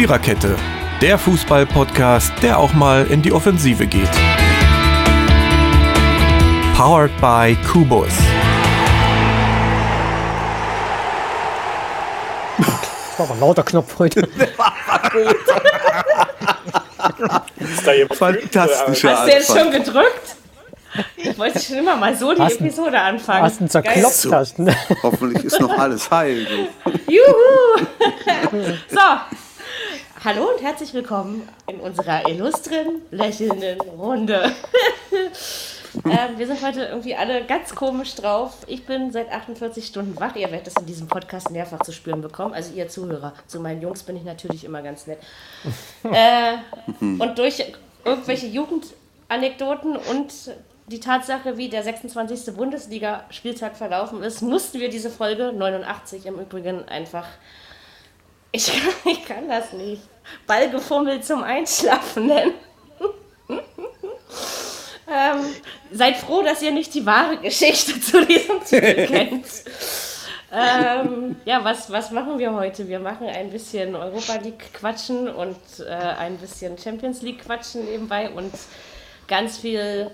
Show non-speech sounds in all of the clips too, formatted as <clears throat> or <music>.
Viererkette, der Fußball-Podcast, der auch mal in die Offensive geht. Powered by Kubus. Das war aber ein lauter Knopf heute. <laughs> <laughs> Fantastischer Hast du jetzt schon gedrückt? Ich wollte schon immer mal so die Hast du- Episode anfangen. Hast einen zerklopft hast. ne? Hoffentlich ist noch alles heil. du. Juhu! <laughs> so, hallo und herzlich willkommen in unserer illustren, lächelnden Runde. <laughs> ähm, wir sind heute irgendwie alle ganz komisch drauf. Ich bin seit 48 Stunden wach. Ihr werdet es in diesem Podcast mehrfach zu spüren bekommen. Also ihr Zuhörer. Zu meinen Jungs bin ich natürlich immer ganz nett. <laughs> äh, und durch irgendwelche Jugendanekdoten und die Tatsache, wie der 26. Bundesliga-Spieltag verlaufen ist, mussten wir diese Folge 89 im Übrigen einfach. Ich kann, ich kann das nicht. Ballgefummelt zum Einschlafen nennen. <laughs> ähm, seid froh, dass ihr nicht die wahre Geschichte zu diesem Spiel <laughs> kennt. Ähm, ja, was, was machen wir heute? Wir machen ein bisschen Europa League quatschen und äh, ein bisschen Champions League quatschen nebenbei und ganz viel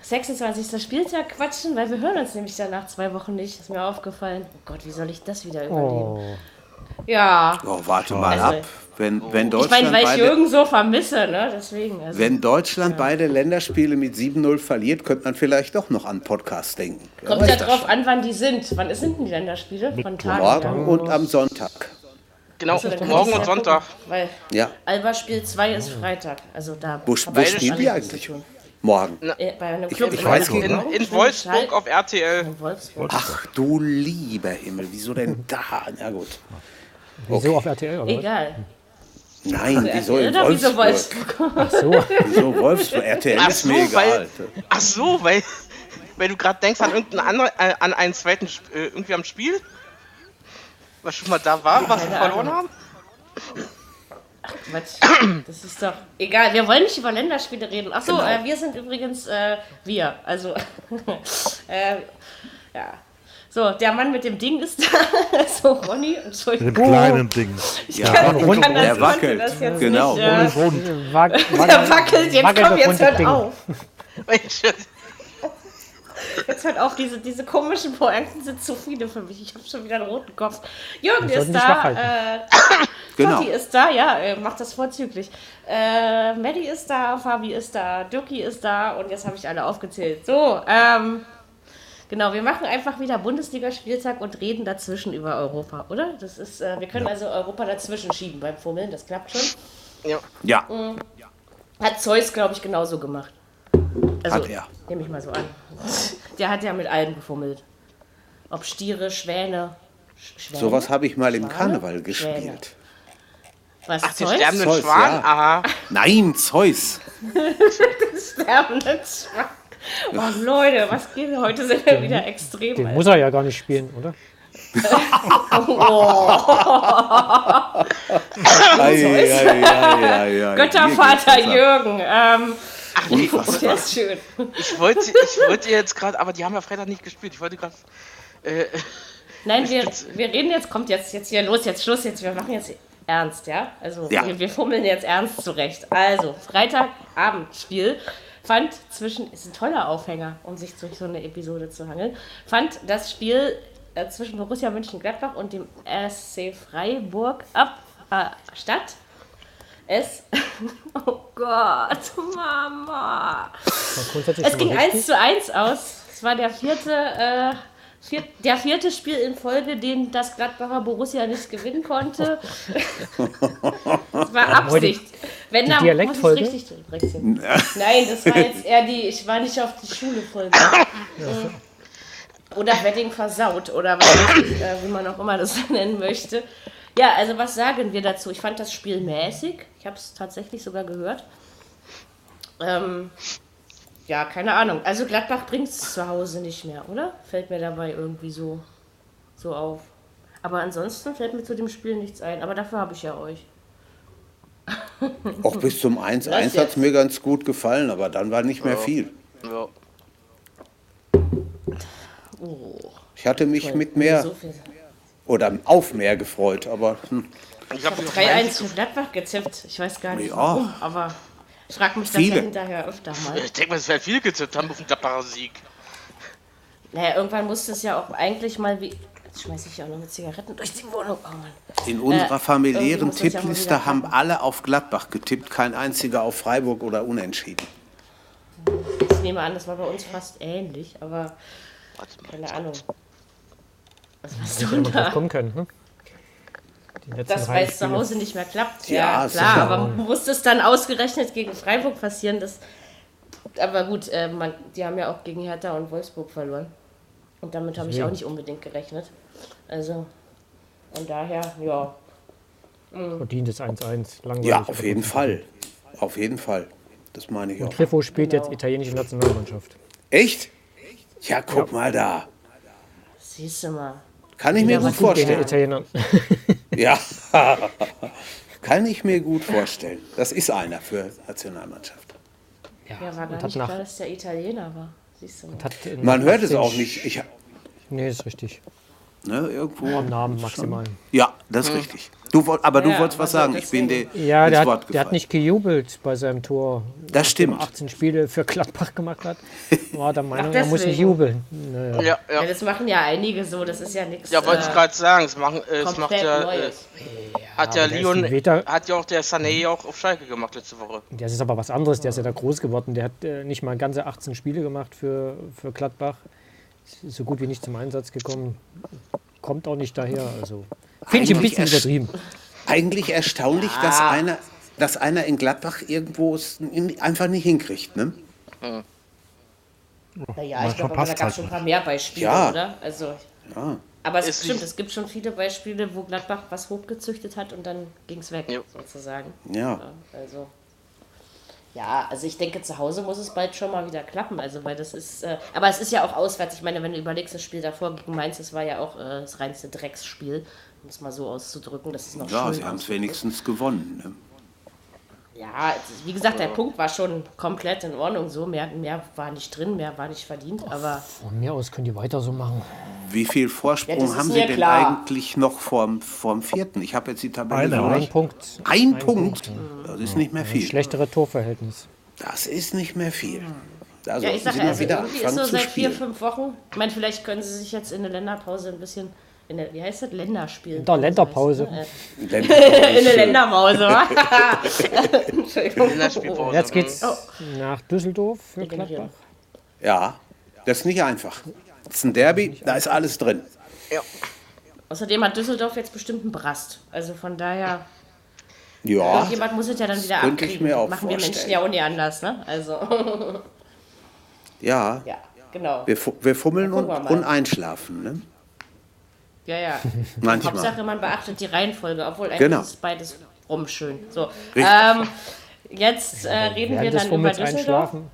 26. Spieltag quatschen, weil wir hören uns nämlich dann nach zwei Wochen nicht. Ist mir aufgefallen. Oh Gott, wie soll ich das wieder überleben? Oh. Ja. Oh, warte mal Also- ab. Wenn, wenn, Ich Deutschland meine, weil ich beide, Jürgen so vermisse, ne? Deswegen. Also, wenn Deutschland beide Länderspiele mit 7-0 verliert, könnte man vielleicht doch noch an Podcast denken. Kommt ja drauf an, wann die sind. Wann sind denn die Länderspiele? Von Tagen. Morgen und am Sonntag. Genau, So, dann kann morgen und ja Sonntag. gucken, Weil Ja, Alba Spiel 2 ist Freitag. Also da. wo, wo ich spielen die eigentlich? Morgen. Äh, Bei einem Ich- Club ich in weiß. In, in Schal- Wolfsburg auf RTL. In Wolfsburg. Ach du lieber Himmel, wieso denn da? Na gut. Wieso auf RTL oder? Egal. Nein, <laughs> wieso in Oder wieso Wolfsburg? Wolfsburg? So, Wieso Wolfsburg? RTL Ach ist so, mir egal. weil, ach so, weil, weil du gerade denkst an irgendeinen anderen, äh, an einen zweiten, äh, irgendwie am Spiel, was schon mal da war, was wir verloren Ahnung. haben. Quatsch. Das ist doch egal. Wir wollen nicht über Länderspiele reden. Achso, Genau. äh, wir sind übrigens äh, wir. Also, <laughs> äh, ja. So, der Mann mit dem Ding ist <laughs> da. so, Ronny. Mit Entschuldigung. dem kleinen Ding. Ja, kann, ich kann das, der wackelt. Das jetzt Genau. Nicht, äh, Rund. wag, <laughs> der wackelt. Jetzt wackelt komm, jetzt hört Ding. auf. <laughs> Jetzt hört auf. Diese, diese komischen Pointen sind zu viele für mich. Ich habe schon wieder einen roten Kopf. Jürgen ist dich da. Äh, Genau. Totti ist da, ja, äh, macht das vorzüglich. Äh, Maddie ist da, Fabi ist da, Dirki ist da und jetzt habe ich alle aufgezählt. So, ähm, genau, wir machen einfach wieder Bundesligaspieltag und reden dazwischen über Europa, oder? Das ist, äh, wir können also Europa dazwischen schieben beim Fummeln, das klappt schon. ja. Ja, Hat Zeus, glaube ich, genauso gemacht. Also, Hat er. Nehme ich mal so an. Der hat ja mit allem gefummelt. Ob Stiere, Schwäne. Sch- Schwäne? sowas habe ich mal im Schwane? Karneval Schwäne. gespielt. Was, Ach, den Zeus? sterbenden Zeus, Schwan? ja. Aha. Nein, Zeus. <laughs> sterbenden Schwan. <laughs> Oh Leute, was geht? Heute sind wir wieder extrem. den Alter. muss er ja gar nicht spielen, oder? <laughs> Ei. Göttervater. Jürgen. Ähm, Unfassbar. der ist schön. Ich wollte, ich wollte jetzt gerade, aber die haben ja Freitag nicht gespielt. Ich wollte gerade, äh, Nein, wir, wir reden jetzt, kommt jetzt, jetzt hier los, jetzt Schluss, jetzt, wir machen jetzt ernst, ja? Also Ja. Wir, wir fummeln jetzt ernst zurecht. Also, Freitagabendspiel fand zwischen, ist ein toller Aufhänger, um sich durch so eine Episode zu hangeln, fand das Spiel äh, zwischen Borussia Mönchengladbach und dem SC Freiburg ab, äh, statt. Es, <laughs> oh Gott, Mama. Es ging mal richtig. 1 zu 1 aus. Es war der vierte, äh, vier, der vierte Spiel in Folge, den das Gladbacher Borussia nicht gewinnen konnte. <laughs> Das war Absicht. Wenn da muss ich Dialektfolge? richtig durchbrechen. Nein, das war jetzt eher die, ich war nicht auf die Schule Folge. <laughs> Oder Wedding versaut oder ich, äh, wie man auch immer das <laughs> nennen möchte. Ja, also was sagen wir dazu? Ich fand das Spiel mäßig. Ich habe es tatsächlich sogar gehört. Ähm, ja, keine Ahnung. Also Gladbach bringt es zu Hause nicht mehr, oder? Fällt mir dabei irgendwie so, so auf. Aber ansonsten fällt mir zu dem Spiel nichts ein. Aber dafür habe ich ja euch. Auch bis zum 1-1 Was hat es mir ganz gut gefallen, aber dann war nicht mehr viel. ja. Oh, Ich hatte mich mit mehr, so viel. Oder auf mehr gefreut, aber hm, Ich habe habe 3-1 für Gladbach gezippt. Ich weiß gar nicht Ja. warum, aber ich frage mich das Viele. ja hinterher öfter mal. Ich denke mal, es werden viele gezippt haben auf den Gladbacher Sieg. Naja, irgendwann musste es ja auch eigentlich mal wie. Jetzt schmeiße ich auch noch mit Zigaretten durch die Wohnung. Oh Mann. in Äh, unserer irgendwie familiären mal Tippliste haben alle auf Gladbach getippt, kein einziger auf Freiburg oder Unentschieden. Ich nehme an, das war bei uns fast ähnlich, aber keine Ahnung. Was Hätte du da? kommen können. Hm? Letzten Das, weil es zu. Hause nicht mehr klappt. Ja, Ja, klar, sicher. aber muss das dann ausgerechnet gegen Freiburg passieren? Das, aber gut, äh, man, die haben ja auch gegen Hertha und Wolfsburg verloren. Und damit habe ich auch nicht unbedingt gerechnet. Also, von daher, ja. Verdientes 1-1. Langweilig. Ja, auf jeden. Fall. Auf jeden Fall. Das meine ich auch. Griffo spielt Genau. jetzt italienische Nationalmannschaft. Echt? Ja, guck mal da. Siehst du mal. Kann ich mir Ja, gut vorstellen. <laughs> Ja. <laughs> Kann ich mir gut vorstellen. Das ist einer für Nationalmannschaft. Ja, war und gar hat nicht nach- klar, dass der Italiener war. Siehst du mal. Man hört es 18 auch nicht. Ich, Nee, ist richtig. Ne, irgendwo. Am Namen maximal. Ja, das ist richtig. Du, aber du Ja, wolltest was sagen. Ich bin dir Ja, ins der Wort hat, der hat nicht gejubelt bei seinem Tor. Das er stimmt. 18 Spiele für Gladbach gemacht hat. War der <laughs> Meinung, Ach, er muss nicht jubeln. Naja. Ja, Ja, ja. das machen ja einige so, das ist ja nichts. Ja, wollte ich äh, gerade sagen, es, machen, äh, es macht ja, äh, Neues. hat ja Leon, hat ja auch der Sané auch auf Schalke gemacht letzte Woche. Das ist aber was anderes. Der ist ja da groß geworden. Der hat äh, nicht mal ganze 18 Spiele gemacht für, für Gladbach. So gut wie nicht zum Einsatz gekommen. Kommt auch nicht daher. Also finde ich ein bisschen übertrieben. Eigentlich erstaunlich, dass, einer, dass einer in Gladbach irgendwo es in- einfach nicht hinkriegt. Ne? Naja, ich glaube, aber da gab es halt schon ein paar mehr Beispiele, Ja. oder? Also, Ja. aber es Ist stimmt, es gibt schon viele Beispiele, wo Gladbach was hochgezüchtet hat und dann ging es weg, Ja. sozusagen. Ja. Also, ja, also ich denke, zu Hause muss es bald schon mal wieder klappen. Also, weil das ist, äh, aber es ist ja auch auswärts. Ich meine, wenn du überlegst, das Spiel davor gegen Mainz, das war ja auch äh, das reinste Drecksspiel, um es mal so auszudrücken. Das ist noch Ja, sie haben es wenigstens gewonnen. Ne? Ja, wie gesagt, der Punkt war schon komplett in Ordnung. So mehr, mehr war nicht drin, mehr war nicht verdient. Aber Von mir aus können die weiter so machen. Wie viel Ja, Vorsprung ist haben sie denn klar. eigentlich noch vorm, vorm vierten? Ich habe jetzt die Tabelle Einer? Ein. Punkt. Ein Punkt? Das ist nicht mehr viel. Schlechtere Torverhältnis. Das ist nicht mehr viel. Da ja, ich sage, also irgendwie ist so seit vier, fünf Wochen. Ich meine, vielleicht können sie sich jetzt in der Länderpause ein bisschen. In der, wie heißt das? Länderspiel. <laughs> In der Länderpause. in der Länderpause? Entschuldigung. Länderspielpause. Jetzt geht's Oh. nach Düsseldorf für. Gladbach. Ja, das ist nicht einfach. Das ist ein Derby, da ist alles drin. Außerdem hat Düsseldorf jetzt bestimmt einen Brast. Also von daher, Ja, irgendjemand muss es ja dann wieder ich mir auch Machen wir Menschen vorstellen. ja auch nie anders, ne? Also, ja. ja, genau. Wir, fu- wir fummeln und, und einschlafen. Ne? Ja, ja. Manchmal. Hauptsache, man beachtet die Reihenfolge, obwohl eigentlich Genau. ist beides rumschön. So, ähm, jetzt äh, reden wir dann über Düsseldorf. einschlafen.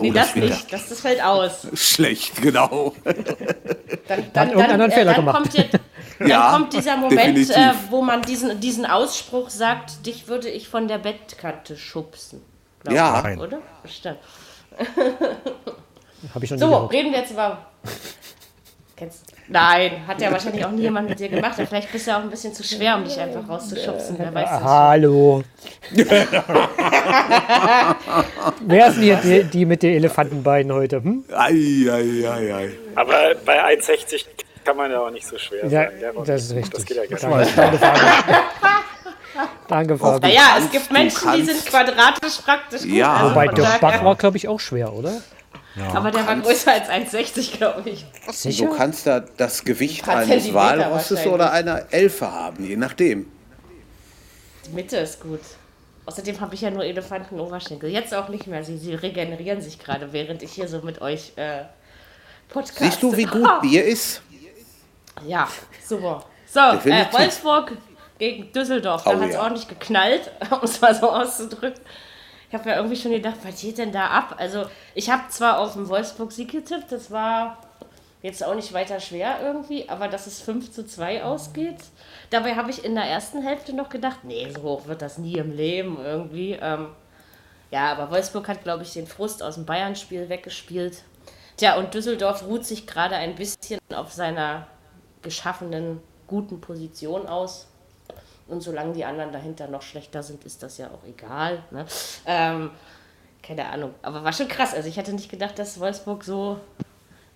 Nee, Oh, das das nicht. Das, das fällt aus. Schlecht, genau. Dann, <laughs> hat irgendeiner einen Fehler dann gemacht. Kommt jetzt, dann Ja, kommt dieser Moment, äh, wo man diesen, diesen Ausspruch sagt, dich würde ich von der Bettkante schubsen. Glaub Ja. ich. Oder? Stimmt. Habe ich schon So, so. reden wir jetzt über... Kennst Nein, hat ja wahrscheinlich auch nie jemand mit dir gemacht. Ja, Vielleicht bist du ja auch ein bisschen zu schwer, um dich einfach rauszuschubsen. Wer weiß das. Hallo. <laughs> Wer ist denn hier die, die mit den Elefantenbeinen heute? Hm? Ei, ei, ei, ei. Aber bei 1,60 kann man ja auch nicht so schwer Ja, sein. Das ist richtig. Das geht ja gar nicht. Danke, Fabian. Naja, es gibt Menschen, die sind quadratisch praktisch gut. Ja. also Wobei der Bach war, glaube ich, auch schwer, oder? Aber der war größer als 1,60, glaube ich. Du kannst da das Gewicht Ein eines Walrosses oder einer Elfe haben, je nachdem. Die Mitte ist gut. Außerdem habe ich ja nur Elefantenoberschenkel. Jetzt auch nicht mehr. Sie, sie regenerieren sich gerade, während ich hier so mit euch äh, podcast. Siehst du, wie gut Bier ist? Ja, super. So, äh. Wolfsburg gegen Düsseldorf. Da Oh, hat es ja. ordentlich geknallt, <laughs> um es mal so auszudrücken. Ich habe ja irgendwie schon gedacht, was geht denn da ab? Also, ich habe zwar auf den Wolfsburg-Sieg getippt, das war jetzt auch nicht weiter schwer irgendwie, aber dass es 5 zu 2 ausgeht. Dabei habe ich in der ersten Hälfte noch gedacht, nee, so hoch wird das nie im Leben irgendwie. Ähm, ja, aber Wolfsburg hat, glaube ich, den Frust aus dem Bayern-Spiel weggespielt. Tja, und Düsseldorf ruht sich gerade ein bisschen auf seiner geschaffenen guten Position aus. Und solange die anderen dahinter noch schlechter sind, ist das ja auch egal. Ne? Ähm, keine Ahnung. Aber war schon krass. Also ich hätte nicht gedacht, dass Wolfsburg so,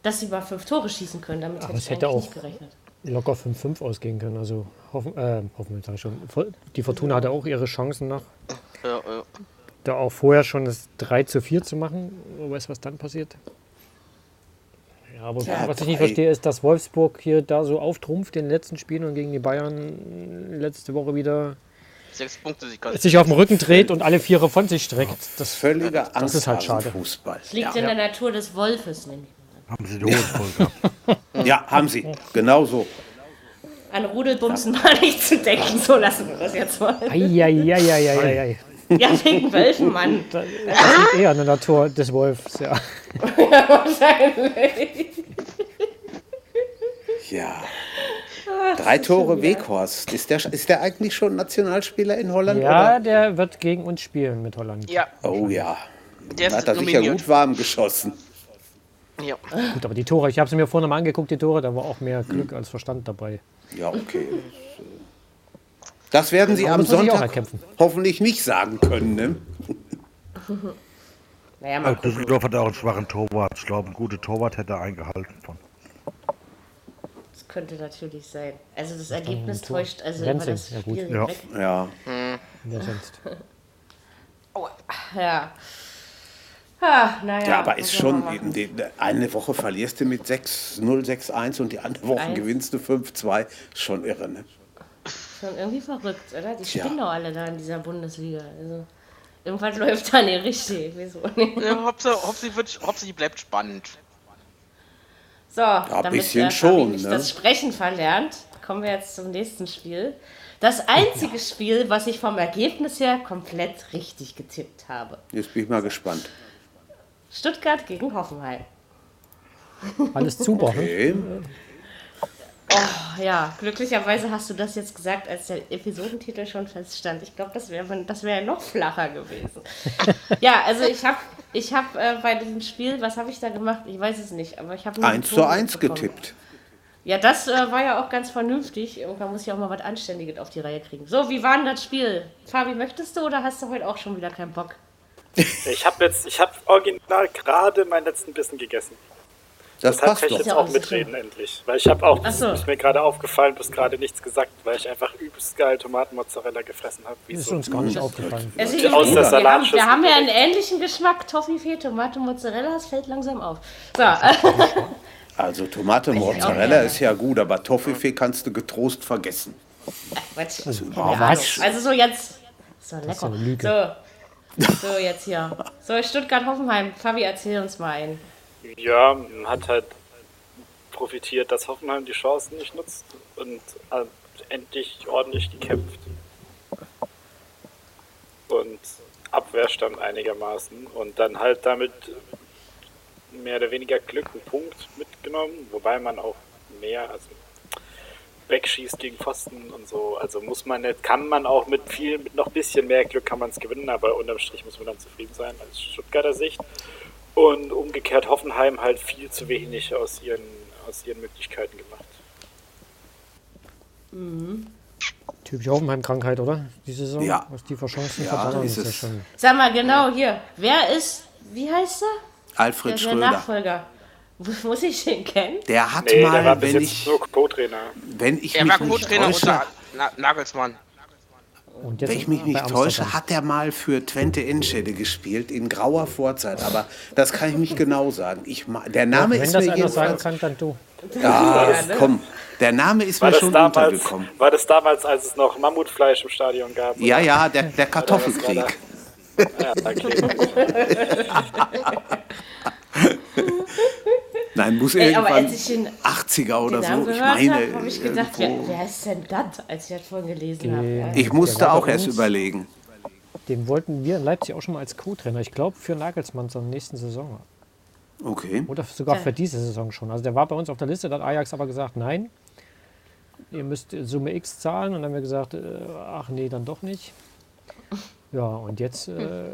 dass sie mal fünf Tore schießen können. Damit Aber hätte ich hätte auch- nicht gerechnet. locker 5-5 ausgehen können. Also hoffen, äh, hoffen wir schon. Die Fortuna hatte auch ihre Chancen noch, Ja, ja. da auch vorher schon das 3 zu 4 zu machen. Wer weiß, was dann passiert. Ja, aber Ja, was ich nicht verstehe, ist, dass Wolfsburg hier da so auftrumpft in den letzten Spielen und gegen die Bayern letzte Woche wieder Sechs Punkte, kann. sich auf den Rücken dreht und alle Viere von sich streckt. Das, Völliger Das ist halt schade. Fußball. Es liegt in der Natur des Wolfes, nämlich. Haben sie die Hose voll gehabt. Ja, haben sie. Genau so. An Rudelbumsen mal nicht zu denken, so lassen wir das jetzt mal. Eieieiei. Ja, wegen Wölfen, Mann. <laughs> Das liegt eher an der Natur des Wolfs, ja. Wahrscheinlich. Ja. Drei Tore Weghorst. Ist der, ist der eigentlich schon Nationalspieler in Holland? Ja, Oder? der wird gegen uns spielen mit Holland. Ja, Oh ja. der hat er sich ja nominiert. gut warm geschossen. Ja. Gut, aber die Tore, ich habe sie mir vorne mal angeguckt, die Tore, da war auch mehr Glück als Verstand dabei. Ja, okay. Das werden Sie Aber am Sonntag hoffentlich nicht sagen können. Ne? <laughs> Naja, mal gucken. Düsseldorf hat auch einen schwachen Torwart. Ich glaube, ein guter Torwart hätte er eingehalten von. Das könnte natürlich sein. Also das Ergebnis Tor. täuscht also über Renzing, das ja gut. Spiel Ja. hinweg. Ja. Sonst? <laughs> Ja. Ah, naja. Ja, aber ist schon, die- eine Woche verlierst du mit 6-0, 6-1 und die andere Woche gewinnst du 5-2. Ist Schon irre, ne? Schon irgendwie verrückt, oder? Die Tja. spinnen doch alle da in dieser Bundesliga. Also, irgendwas <laughs> läuft da nicht richtig. Wieso nicht? Ja, Hauptsache, Hauptsache, wird, Hauptsache, bleibt spannend. So, damit bisschen Fabi schon, ne? das Sprechen verlernt, kommen wir jetzt zum nächsten Spiel. Das einzige <laughs> Spiel, was ich vom Ergebnis her komplett richtig getippt habe. Jetzt bin ich mal gespannt. Stuttgart gegen Hoffenheim. Alles super. Okay. Oh, ja, glücklicherweise hast du das jetzt gesagt, als der Episodentitel schon feststand. Ich glaube, das wäre das wär noch flacher gewesen. <laughs> ja, also ich habe ich hab, äh, bei diesem Spiel, was habe ich da gemacht? Ich weiß es nicht, aber ich habe nur 1 die zu Tore 1 bekommen. getippt. Ja, das äh, war ja auch ganz vernünftig. Irgendwann muss ich auch mal was Anständiges auf die Reihe kriegen. So, wie war denn das Spiel? Fabi, möchtest du oder hast du heute auch schon wieder keinen Bock? Ich habe jetzt, ich habe original gerade meinen letzten Bissen gegessen. Das Deshalb passt kann ich jetzt auch mitreden endlich. Weil ich habe auch, das so. ist mir gerade aufgefallen, bis gerade nichts gesagt, weil ich einfach übelst geil Tomatenmozzarella gefressen habe. Wie Ist so. uns gar nicht aufgefallen. Also, Aus wir, der wir, haben, Salatschüssel wir haben ja einen ähnlichen Geschmack. Toffifee, Tomate, Mozzarella, das fällt langsam auf. So, <laughs> Also Tomate Mozzarella ist ja gut, aber Toffifee kannst du getrost vergessen. Quatsch. Also, Ahnung. was? Also so jetzt. So lecker. ist ja eine Lüge. So. so, jetzt hier. So, Stuttgart-Hoffenheim. Fabi, erzähl uns mal ein. Ja, man hat halt profitiert, dass Hoffenheim die Chancen nicht nutzt und äh, endlich ordentlich gekämpft. Und Abwehrstand einigermaßen und dann halt damit mehr oder weniger Glück einen Punkt mitgenommen, wobei man auch mehr, also wegschießt gegen Pfosten und so. Also muss man nicht, kann man auch mit viel, mit noch bisschen mehr Glück kann man es gewinnen, aber unterm Strich muss man dann zufrieden sein als Stuttgarter Sicht. Und umgekehrt Hoffenheim halt viel zu wenig aus ihren, aus ihren Möglichkeiten gemacht. Typische Hoffenheim-Krankheit, oder? Die Saison? Ja. Was die für Chancen Ja, verballern, ist ist ja schon. Sag mal genau hier. Wer ist, wie heißt er? Alfred Der, der Schröder. Nachfolger. Muss ich den kennen? Der hat Nee, der war mal, bis wenn jetzt ich, nur Co-Trainer. wenn ich Er mich war nicht Co-Trainer unter Na Nagelsmann. Und jetzt wenn ich mich nicht Amsterdam. täusche, hat er mal für Twente Enschede gespielt in grauer Vorzeit. Aber das kann ich nicht genau sagen. Ich, der Name Wenn ist das mir einer sagen jedenfalls. kann, dann du. Ja, komm. Der Name ist War mir schon damals, untergekommen. war das damals, als es noch Mammutfleisch im Stadion gab? Ja, oder? ja, der, der Kartoffelkrieg. Ja, okay. <laughs> <laughs> Nein, muss Ey, aber irgendwann als ich den, 80er oder so. Ich meine, habe, habe ich gedacht, wer, wer ist denn das, als ich das vorhin gelesen habe? Ja. ich musste auch erst überlegen. Den wollten wir in Leipzig auch schon mal als Co-Trainer. Ich glaube, für Nagelsmann zur nächsten Saison. Okay. Oder sogar Ja. für diese Saison schon. Also der war bei uns auf der Liste, da hat Ajax aber gesagt, nein, ihr müsst Summe X zahlen. Und dann haben wir gesagt, äh, ach nee, dann doch nicht. Ja, und jetzt äh,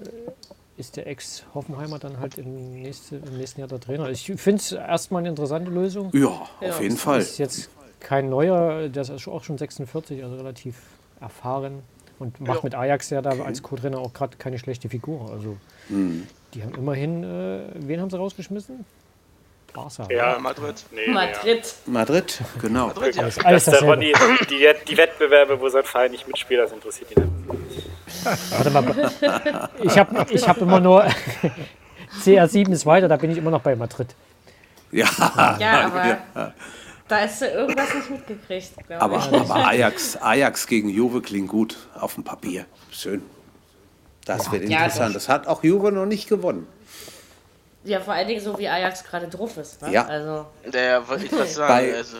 ist der Ex-Hoffenheimer dann halt im, nächste, im nächsten Jahr der Trainer. Ich finde es erstmal eine interessante Lösung. Ja, auf jeden Fall. Ist jetzt kein neuer, der ist auch schon 46, also relativ erfahren und macht Ja. mit Ajax ja da als Co-Trainer auch gerade keine schlechte Figur. Also die haben immerhin, äh, wen haben sie rausgeschmissen? Barca. Ja, Ja, Madrid. Nee, Ja. Madrid. Madrid, genau. Madrid, ja. Alles, Das der dasselbe. Ronny, die, die Wettbewerbe, wo sein Verein nicht mitspielt, das interessiert ihn nicht. Warte mal, ich habe ich hab immer nur <laughs> CR7 ist weiter, da bin ich immer noch bei Madrid. Ja, Ja, <laughs> aber da hast du irgendwas nicht mitgekriegt, aber, ich. aber Ajax, Ajax gegen Juve klingt gut auf dem Papier. Schön. Das wird Ja, interessant. Das hat auch Juve noch nicht gewonnen. Ja, vor allen Dingen so wie Ajax gerade drauf ist. Ne? Ja. Also, Der wollte ich was sagen. Bei- also,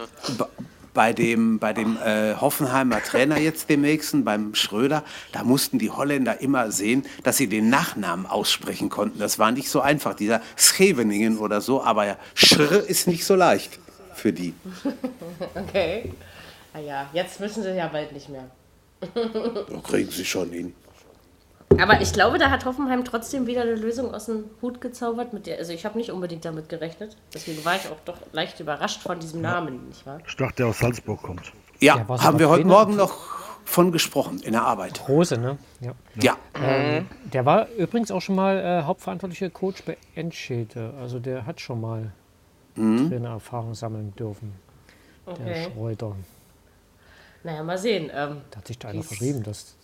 Bei dem, bei dem äh, Hoffenheimer Trainer jetzt dem nächsten, beim Schröder, da mussten die Holländer immer sehen, dass sie den Nachnamen aussprechen konnten. Das war nicht so einfach, dieser Scheveningen oder so, aber ja, Schr ist nicht so leicht für die. <laughs> okay. Naja, jetzt müssen sie ja bald nicht mehr. Da kriegen sie schon hin. Aber ich glaube, da hat Hoffenheim trotzdem wieder eine Lösung aus dem Hut gezaubert. Mit der, also ich habe nicht unbedingt damit gerechnet. Deswegen war ich auch doch leicht überrascht von diesem Namen, nicht wahr? Ich dachte, der aus Salzburg kommt. Ja, haben wir heute? Morgen noch von gesprochen in der Arbeit. Rose, ne? Ja. Ja, Ähm, der war übrigens auch schon mal äh, hauptverantwortlicher Coach bei Enschede. Also der hat schon mal Trainererfahrung sammeln dürfen. Der Okay. Schreuder. Naja, mal sehen. Ähm, Da hat sich da einer verschrieben, das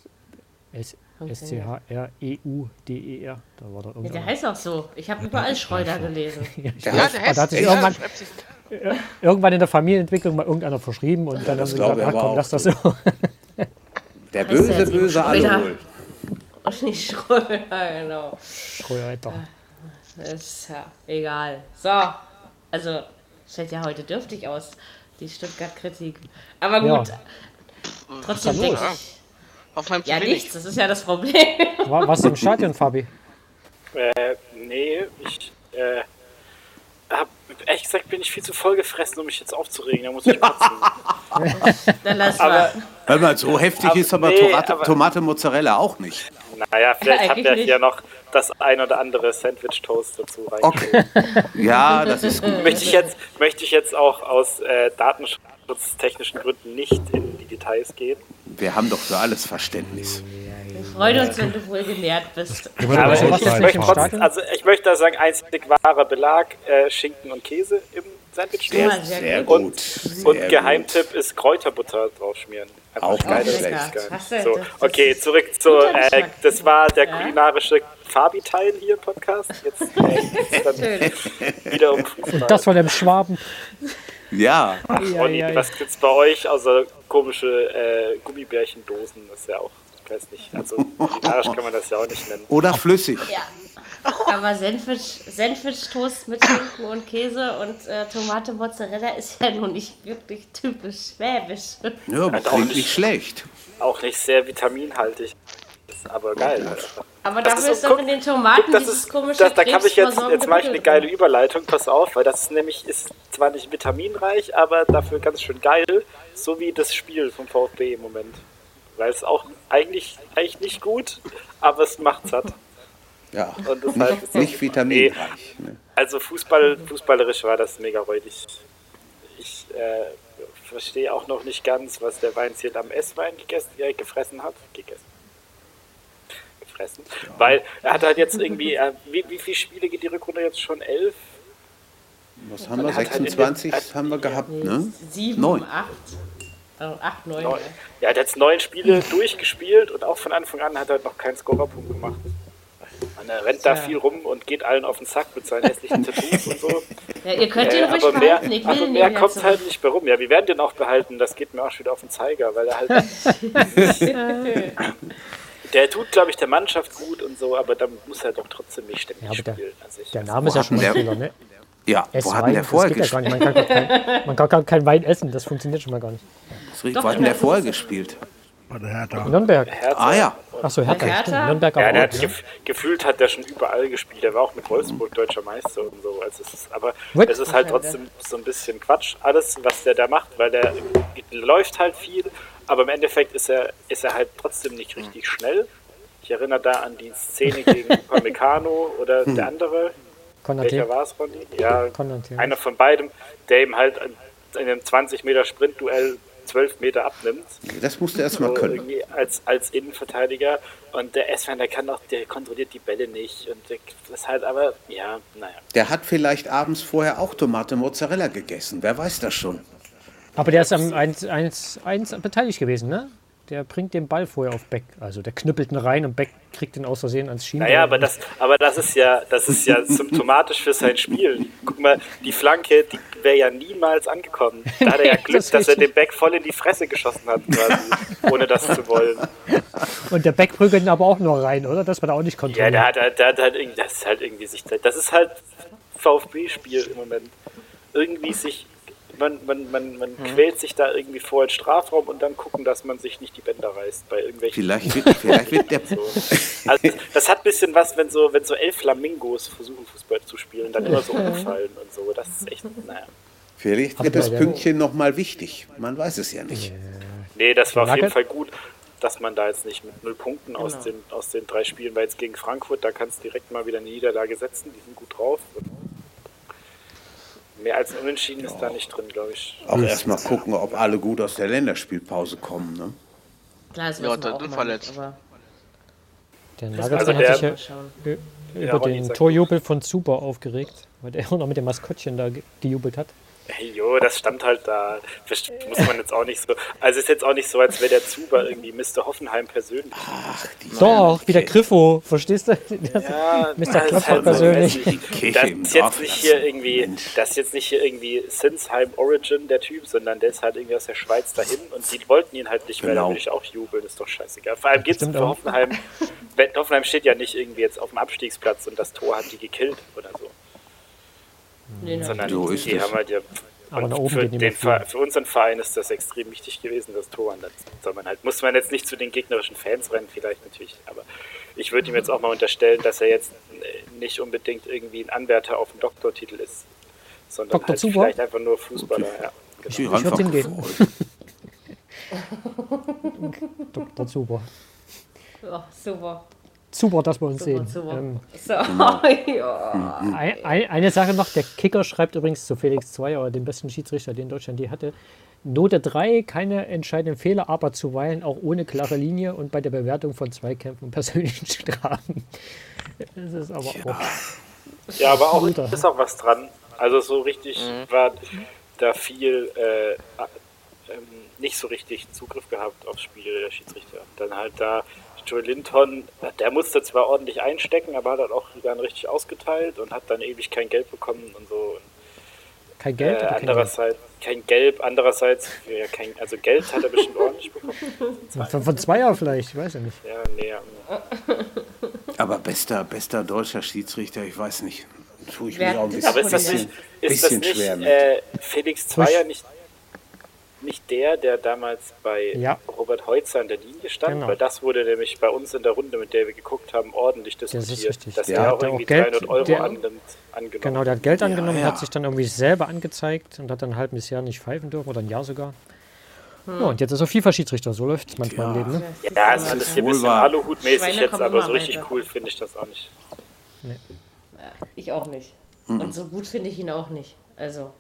S Okay. S-C-H-R-E-U-D-E-R. E Da war da ja, der heißt auch so. Ich habe überall Schreuder gelesen. <laughs> Ja, ich Der ja, heißt, hat sich ja, irgendwann, irgendwann in der Familienentwicklung mal irgendeiner verschrieben und dann haben das sie gesagt, aber komm, lass das so. <laughs> der böse, böse? Alkohol. Und nicht Schreuder, <laughs> genau. Schreuder. Ist ja egal. So, also, sieht ja heute dürftig aus, die Stuttgart-Kritik. Aber Ja. gut, trotzdem ist da denke ich. Hoffenheim zu Ja, wenig. nichts, das ist ja das Problem. War, warst du im Stadion, Fabi? Äh, nee, ich äh, hab, ehrlich gesagt bin ich viel zu voll gefressen, um mich jetzt aufzuregen. Da muss ich <laughs> kotzen. Dann lass Aber- mal. Hör mal, so heftig Aber- ist aber, nee, Tomate, aber- Tomate Mozzarella auch nicht. naja, vielleicht habt ihr hier noch das ein oder andere Sandwich-Toast dazu rein. Okay. Ja, <laughs> das ist gut. Möchte ich jetzt, möchte ich jetzt auch aus äh, datenschutztechnischen Gründen nicht in die Details gehen. Wir haben doch für alles Verständnis. Wir freuen uns, wenn du wohl genährt bist. Der Aber ich, ich, möchte trotzdem, also ich möchte da sagen, einzig wahrer Belag, äh, Schinken und Käse im Sandwich. Ja, Toast. sehr Sehr gut. gut. Sehr Und gut. Geheimtipp ist Kräuterbutter draufschmieren. Einfach Auch geil, das ist So, okay, zurück zu, äh, das war der kulinarische Fabi-Teil hier im Podcast. Jetzt <laughs> äh, wieder um Fußball. Das von dem Schwaben. Ja, Ronny, ja, ja. was gibt's bei euch außer komische äh, Gummibärchendosen? Das ist ja auch, ich weiß nicht, also kulinarisch kann man das ja auch nicht nennen. oder flüssig. Ja. Aber Sandwich, Sandwich-Toast mit Schinken und Käse und äh, Tomate Mozzarella ist ja nun nicht wirklich typisch schwäbisch. Ja, aber auch nicht- nicht schlecht. Auch nicht sehr vitaminhaltig. Ist aber geil. einfach. Aber Das dafür ist ist so- doch in den Tomaten Das dieses ist, komische das, da kann ich jetzt, jetzt mache ich eine geile. Überleitung, pass auf, weil das ist nämlich ist zwar nicht vitaminreich, aber dafür ganz schön geil, so wie das Spiel vom VfB im Moment. Weil es auch eigentlich, eigentlich nicht gut, aber es macht satt. Ja, Und das halt ist nicht vitaminreich. Ne? Also Fußball, fußballerisch war das mega räudig. Ich äh, verstehe auch noch nicht ganz, was der Weinziel am Esswein gegessen, äh, gefressen hat. Gegessen. Gefressen. Weil er hat halt jetzt irgendwie, äh, wie, wie viele Spiele geht die Rückrunde jetzt schon? Elf? Was haben wir? hat halt in den- 26 haben wir gehabt, ne? Sieben, Neun. acht. Also acht, neun. Neun. ja. Ja, er hat jetzt neun Spiele <laughs> durchgespielt und auch von Anfang an hat er noch keinen Scorerpunkt gemacht. Und er rennt da Tja. viel rum und geht allen auf den Sack mit seinen hässlichen Tattoos und so. <laughs> Ja, ihr könnt den Äh, ruhig aber mehr, behalten. Ich will aber mehr kommt halt nicht mehr rum. Ja, wir werden den auch behalten. Das geht mir auch schon wieder auf den Zeiger, weil er halt. <laughs> der tut, glaube ich, der Mannschaft gut und so, aber dann muss er doch trotzdem nicht ständig Ja, der- spielen. Also ich Der Name ist ja schon der- Fehler, ne? Ja, wo Esswein, hat denn der vorher ja gespielt? nicht. Man kann, gar <laughs> kein, man kann gar kein Wein essen, das funktioniert schon mal gar nicht. Doch, Wo hat denn der vorher gespielt? Bei der Hertha. Nürnber. Hertha. Ah ja, Achso, Hertha. Hertha? Nürnberg Ja, der auch. hat gef gefühlt hat der schon überall gespielt. Der war auch mit Wolfsburg deutscher Meister und so. Also es ist, aber What? es ist halt trotzdem so ein bisschen Quatsch, alles, was der da macht, weil der läuft halt viel, aber im Endeffekt ist er, ist er halt trotzdem nicht richtig schnell. Ich erinnere da an die Szene gegen <laughs> Upamecano oder der andere. Konaté. Welcher war es, Ronny? Ja, Konaté. einer von beidem, der ihm halt in einem 20 Meter Sprintduell 12 Meter abnimmt. Das musst du erst mal So können. als, als Innenverteidiger. Und der Esfan, der kann auch, der kontrolliert die Bälle nicht. Und der, das ist halt aber, ja, naja. Der hat vielleicht abends vorher auch Tomate Mozzarella gegessen. Wer weiß das schon? Aber der ist am 1-1 beteiligt gewesen, ne? Der bringt den Ball vorher auf Beck. Also der knüppelt ihn rein und Beck kriegt ihn aus Versehen ans Schienbein. Naja, aber das, aber das ist ja, das ist ja <laughs> symptomatisch für sein Spiel. Guck mal, die Flanke, die wäre ja niemals angekommen. Da hat er ja <laughs> Glück, das dass er den Beck voll in die Fresse geschossen hat, quasi, ohne das zu wollen. Und der Beck prügelt ihn aber auch nur rein, oder? Das war da auch nicht Ja, kontrolliert. der hat, der hat halt das ist halt irgendwie sich, das ist halt VfB-Spiel im Moment. Irgendwie sich, man, man, man, man quält sich da irgendwie vor den Strafraum und dann gucken, dass man sich nicht die Bänder reißt bei irgendwelchen. Vielleicht <laughs> wird, vielleicht wird der. So. Also, das hat ein bisschen was, wenn so, wenn so elf Flamingos versuchen, Fußball zu spielen, dann immer so umfallen und so. Das ist echt, naja. Vielleicht wird das Pünktchen nochmal wichtig. Man weiß es ja nicht. Nee, das war auf jeden? Fall gut, dass man da jetzt nicht mit null Punkten aus, den, aus den drei Spielen, weil jetzt gegen Frankfurt, da kannst du direkt mal wieder eine Niederlage setzen, die sind gut drauf. Mehr als ein Unentschieden ist da nicht drin, glaube ich. Auch erstmal gucken, ob alle gut aus der Länderspielpause kommen. Ne? Klar, das Ja, der auch verletzt. nicht, Der Also Nagelsmann der- hat sich ja Ja, über Ronny den Torjubel von Zuber aufgeregt, weil der <laughs> auch noch mit dem Maskottchen da ge- gejubelt hat. Hey, jo, das stand halt da. Muss man jetzt auch nicht so. Also ist jetzt auch nicht so, als wäre der Zuber irgendwie Mr. Hoffenheim persönlich. Doch, wie der Griffo, verstehst du? <laughs> Ja, Mr. das ist Klopfer halt so, persönlich. Kirche Das ist jetzt nicht hier irgendwie, das ist jetzt nicht hier irgendwie Sinsheim Origin der Typ, sondern der ist halt irgendwie aus der Schweiz dahin und die wollten ihn halt nicht mehr, da Genau. würde ich auch jubeln, ist doch scheißegal. Vor allem geht's Stimmt für. Hoffenheim, Hoffenheim steht ja nicht irgendwie jetzt auf dem Abstiegsplatz und das Tor hat die gekillt oder so, Nee, sondern So ist die es. haben halt ja Aber und nach oben für, den Ver- für unseren Verein ist das extrem wichtig gewesen, das Tor. Und dann soll man halt, muss man jetzt nicht zu den gegnerischen Fans rennen, vielleicht natürlich, aber ich würde ihm jetzt auch mal unterstellen, dass er jetzt nicht unbedingt irgendwie ein Anwärter auf den Doktortitel ist, sondern Dr. halt Zuber? vielleicht einfach nur Fußballer. Ja, Ich genau. Ich würd einfach hingehen. Dr. <laughs> Zuber. Oh, super. Super, dass wir uns Super, sehen. super. Ähm, So, <laughs> ja. ein, ein, eine Sache noch, der Kicker schreibt übrigens zu Felix Zweier, dem besten Schiedsrichter, den Deutschland je hatte. Note 3, keine entscheidenden Fehler, aber zuweilen auch ohne klare Linie und bei der Bewertung von Zweikämpfen persönlichen <laughs> Strafen. Das ist aber auch. Ja, aber auch Guter. ist auch was dran. Also so richtig war da viel äh, ähm, nicht so richtig Zugriff gehabt aufs Spiel der Schiedsrichter. Dann halt da Joe Linton, der musste zwar ordentlich einstecken, aber hat halt auch dann richtig ausgeteilt und hat dann ewig kein Geld bekommen und so. Und, Kein Geld, äh, aber kein Geld. andererseits kein Gelb, andererseits ja, kein, also Geld hat er bestimmt ordentlich bekommen. <laughs> Von, von Zweier vielleicht, ich weiß ja nicht. Ja, nee, Aber bester, bester deutscher Schiedsrichter, ich weiß nicht. Tue ich Wer mich auch ein bisschen, Aber ist das bisschen, nicht, ist das nicht schwer mit. äh, Felix Zweier nicht, nicht der, der damals bei Ja. Robert Heutzer an der Linie stand? Genau. Weil das wurde nämlich bei uns in der Runde, mit der wir geguckt haben, ordentlich ist diskutiert. richtig. Dass Der der hat auch irgendwie Geld- 300 Euro der- annimmt, angenommen. Genau, der hat Geld angenommen, ja. hat sich dann irgendwie selber angezeigt und hat dann ein halbes Jahr nicht pfeifen dürfen oder ein Jahr sogar. Ja, und jetzt ist er FIFA-Schiedsrichter, so läuft es manchmal im Leben. Ne? Ja, ist alles hier ein wohl bisschen. Aluhutmäßig jetzt, aber so richtig weiter. cool finde ich das auch nicht. Ich auch nicht. Und so gut finde ich ihn auch nicht. Also,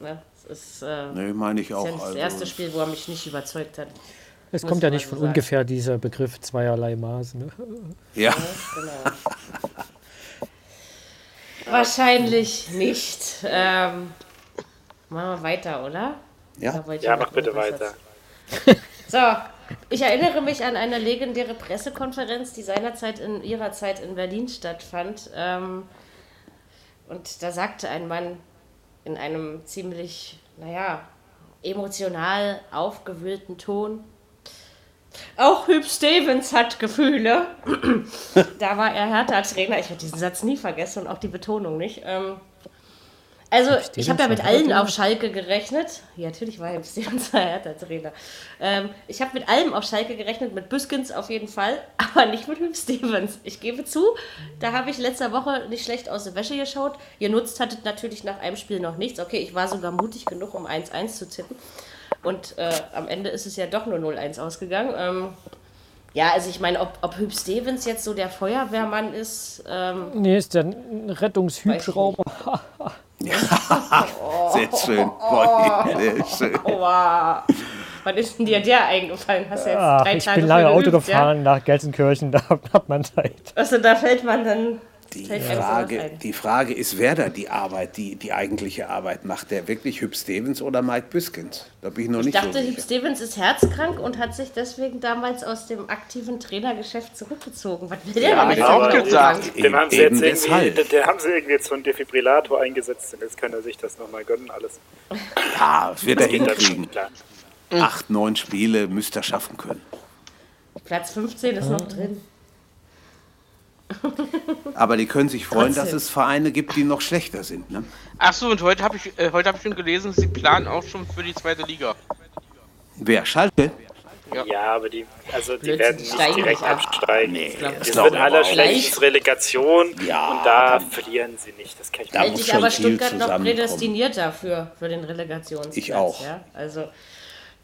ne, es ist, äh, Nee, meine ich auch. ja das Also, erste Spiel, wo er mich nicht überzeugt hat. Es kommt ja nicht so von sagen. ungefähr dieser Begriff zweierlei Maß. Ne? ja, Genau. <laughs> Wahrscheinlich nicht. Ähm, machen wir weiter, oder? ja. Ja, mach bitte weiter. So, ich erinnere mich an eine legendäre Pressekonferenz, die seinerzeit in ihrer Zeit in Berlin stattfand. Ähm, und da sagte ein Mann in einem ziemlich, naja, emotional aufgewühlten Ton, auch Hüb Stevens hat Gefühle. <clears throat> da war er Hertha-Trainer. Ich werde diesen Satz nie vergessen und auch die Betonung nicht. Ähm, also, ich habe ja mit allen auf Schalke gerechnet. Ja, natürlich war Hüb Stevens ein Hertha-Trainer. <laughs> Ähm, ich habe mit allem auf Schalke gerechnet, mit Büskens auf jeden Fall, <laughs> aber nicht mit Hüb Stevens. Ich gebe zu, da habe ich letzte Woche nicht schlecht aus der Wäsche geschaut. Ihr nutzt hattet natürlich nach einem Spiel noch nichts. Okay, ich war sogar mutig genug, um 1-1 zu tippen. Und äh, am Ende ist es ja doch nur 0-1 ausgegangen. Ähm, ja, also ich meine, ob, ob Hüb Stevens jetzt so der Feuerwehrmann ist, ähm, Nee, ist der ein Rettungshubschrauber. <laughs> oh, <laughs> Sehr schön. Ronny, sehr schön. Wow. Wann ist denn dir der eingefallen? Hast du jetzt Ach, drei ich Tage bin lange für Auto geübt, gefahren nach Gelsenkirchen, <laughs> da hat man Zeit. Ja? Also da fällt man dann. Die Frage, die Frage ist, wer da die Arbeit, die, die eigentliche Arbeit macht. Der wirklich Hüb Stevens oder Mike Biskins? Da bin ich noch Ich nicht dachte, so sicher. Stevens ist herzkrank und hat sich deswegen damals aus dem aktiven Trainergeschäft zurückgezogen. Was will der hab damit? auch gesagt. Dem haben sie Eben jetzt irgendwie, deshalb. der, der haben sie irgendwie jetzt so einen Defibrillator eingesetzt und jetzt kann er sich das nochmal gönnen, alles. <laughs> Ja, das wird er hinkriegen. Acht, neun Spiele müsste er schaffen können. Platz 15 ist noch drin. <laughs> Aber die können sich freuen, dass Trotzdem. es Vereine gibt, die noch schlechter sind. Ne? Ach so, und heute habe ich, äh, heute hab ich schon gelesen, sie planen auch schon für die zweite Liga. Wer? Schalke? Ja, aber die, also die Blödsinn, werden die nicht steigen direkt nicht ab. absteigen. Nee, das wird allerschlechtens nicht. Relegation Ja, und da dann- verlieren sie nicht. Das kann ich Da mir muss ich schon aber viel Stuttgart noch prädestiniert dafür, für den Relegationsplatz. Ich auch. Ja? Also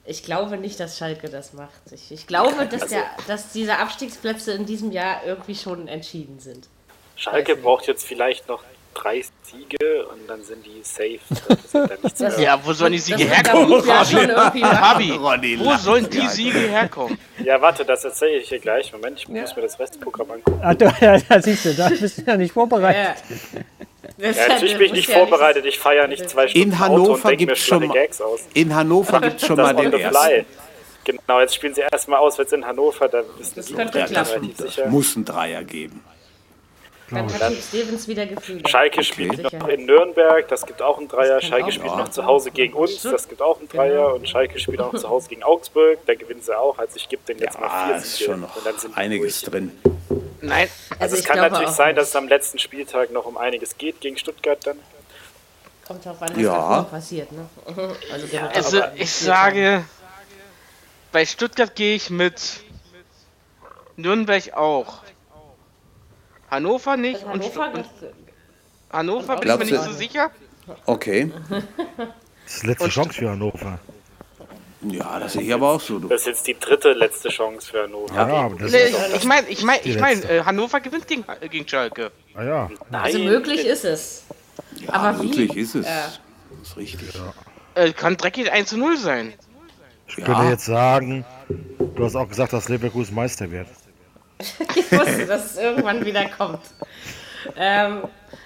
ich glaube nicht, dass Schalke das macht. Ich, ich glaube, dass, der, dass diese Abstiegsplätze in diesem Jahr irgendwie schon entschieden sind. Schalke braucht jetzt vielleicht noch drei Siege und dann sind die safe. Das <laughs> mehr. Ja, wo sollen die Siege Das herkommen? Ja. Fabi, Ronny <laughs> wo sollen die ja. Siege herkommen? Ja, warte, das erzähle ich dir gleich. Moment, ich muss mir das Restprogramm angucken. <laughs> Ah, da, da siehst du, da bist du ja nicht vorbereitet. Ja. Natürlich bin ich nicht vorbereitet. Ich feiere nicht zwei Stunden In Auto und Hannover denke mir gibt es schon Gags aus. in Hannover gibt's schon Das mal den ersten. Genau, jetzt spielen sie erstmal auswärts in Hannover. Da wissen Das sie ja, Das muss ein Dreier geben. Dann hat Hugh Stevens wieder Gefühle. Schalke spielt Sicher. noch in Nürnberg, das gibt auch einen Dreier. Schalke auch spielt sein. noch zu Hause gegen uns, das gibt auch einen Dreier. Und Schalke spielt auch zu Hause gegen Augsburg, da gewinnen sie auch. Also ich gebe denen jetzt mal Ah, vier ist Siege schon noch und dann sind die einiges drin. Nein, Also, Also es kann natürlich auch sein, dass es am letzten Spieltag noch um einiges geht gegen Stuttgart dann. Kommt drauf an, was Ja. passiert. Ne? Also, der wird also ich sage, bei Stuttgart gehe ich mit Nürnberg auch. Hannover nicht und, Hannover, und Hannover bin ich mir nicht so sicher. Okay. Das ist die letzte Chance für Hannover. Ja, das sehe ich aber auch so. Du. Das ist jetzt die dritte letzte Chance für Hannover. Ja, aber das Nee, ist ich ich meine, ich meine, ich mein, äh, Hannover gewinnt gegen, gegen Schalke. ah, ja. also möglich ist es. Ja, aber wie? möglich ist es. Ja. Das ist richtig. Äh, kann dreckig 1 zu 0 sein. Ich könnte jetzt sagen, du hast auch gesagt, dass Leverkusen Meister wird. <laughs> Ich wusste, dass es irgendwann wieder kommt. Ähm,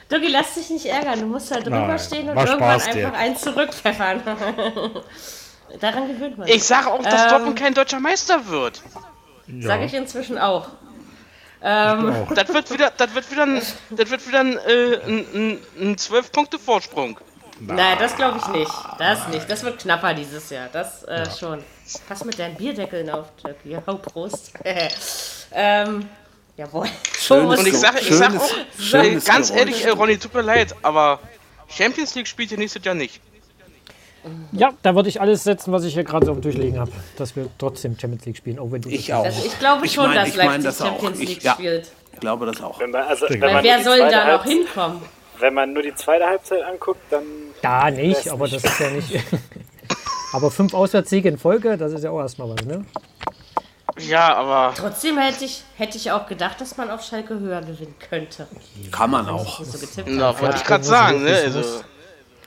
Dugi, lass dich nicht ärgern. Du musst halt drüber Nein, stehen und irgendwann Spaß dir. einfach eins zurückpfeffern. <laughs> Daran gewöhnt man Ich sich. sage auch, dass Ähm, Dortmund kein deutscher Meister wird. Sage ich inzwischen auch. Ähm, Auch. Das wird wieder, das wird wieder ein, das wird wieder ein, äh, ein, ein, ein 12-Punkte-Vorsprung. Nein, das glaube ich nicht. Das nicht. Das wird knapper dieses Jahr. Das äh, schon. Pass mit deinen Bierdeckeln auf, Jackie. Oh, Prost. <laughs> ähm, jawohl. Schönes Und ich sage, ich sag auch, schönes ganz ehrlich, äh, Ronny, tut mir leid, aber Champions League spielt ihr nächstes Jahr nicht. Ja, da würde ich alles setzen, was ich hier gerade so auf dem Durchlegen habe, dass wir trotzdem Champions League spielen. Auch wenn du Ich das- auch. Also ich glaube Ich schon, mein- dass ich mein Leipzig das auch. Champions Ich- League ja. spielt. Ich glaube das auch. Wenn man, also, wenn Weil man Wer soll da noch Halbzeit- hinkommen? Wenn man nur die zweite Halbzeit anguckt, dann Da nicht, aber das ist ja nicht. <laughs> aber fünf Auswärtssiege in Folge, das ist ja auch erstmal was, ne? Ja, aber Trotzdem hätte ich, hätte ich auch gedacht, dass man auf Schalke höher gewinnen könnte. Kann man auch. So getippt na, habe. wollte ich Ja, gerade sagen, ne? Also, muss.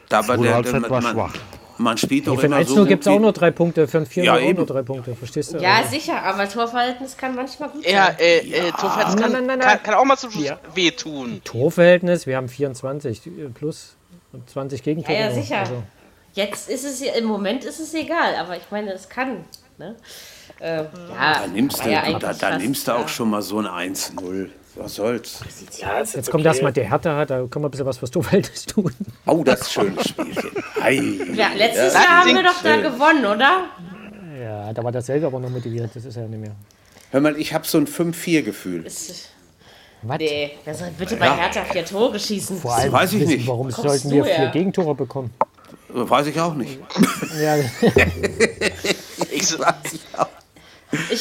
Da bei Zweite der, war man, schwach. man spielt doch Für ein immer 1 so 0 gut gibt es auch nur drei Punkte, für ein 4 Ja, auch eben. nur drei Punkte, verstehst du? Ja, Also, sicher, aber Torverhältnis kann manchmal gut ja, sein. äh, äh, Torverhältnis kann, Nein, nein, nein, kann, kann auch mal zum Schluss Ja. wehtun. Torverhältnis, wir haben 24 plus und 20 Gegentore. Ja, ja, sicher. Also, Jetzt ist es ja, im Moment ist es egal, aber ich meine, es kann. Ne? Äh, ja, Da nimmst du, ja da, da nimmst du ja. auch schon mal so ein 1-0. Was soll's? ja, jetzt kommt okay. erstmal der Hertha, da können wir ein bisschen was fürs Torverhältnis <laughs> tun. Oh, das ist schönes Spielchen. <laughs> Ei. Ja, letztes Ja. Jahr haben wir doch da gewonnen, oder? Ja, da war das selber aber noch motiviert, das ist ja nicht mehr. Hör mal, ich habe so ein 5-4-Gefühl. Ist- Was? Nee, wer soll bitte bei Hertha vier Tore schießen? Vor allem weiß ich wissen, nicht. Warum Kommst sollten wir her? vier Gegentore bekommen? Weiß ich auch nicht. Ja, <laughs> Ich, so- Ich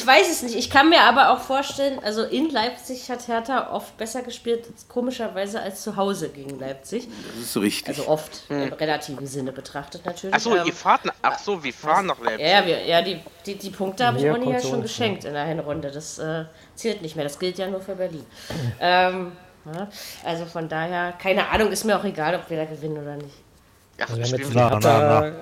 weiß es nicht. Ich kann mir aber auch vorstellen, also in Leipzig hat Hertha oft besser gespielt, komischerweise als zu Hause gegen Leipzig. Das ist so richtig. Also oft im relativen Sinne betrachtet natürlich. Achso, Ähm, ihr fahrt nach, ach so, wir fahren nach Leipzig. Ja, wir, ja die, die, die Punkte habe ich Ronny ja schon geschenkt in der Hinrunde. Das äh, zählt nicht mehr. Das gilt ja nur für Berlin. Ähm, ja, also von daher, keine Ahnung, ist mir auch egal, ob wir da gewinnen oder nicht. Ja, Also wir haben jetzt Hertha,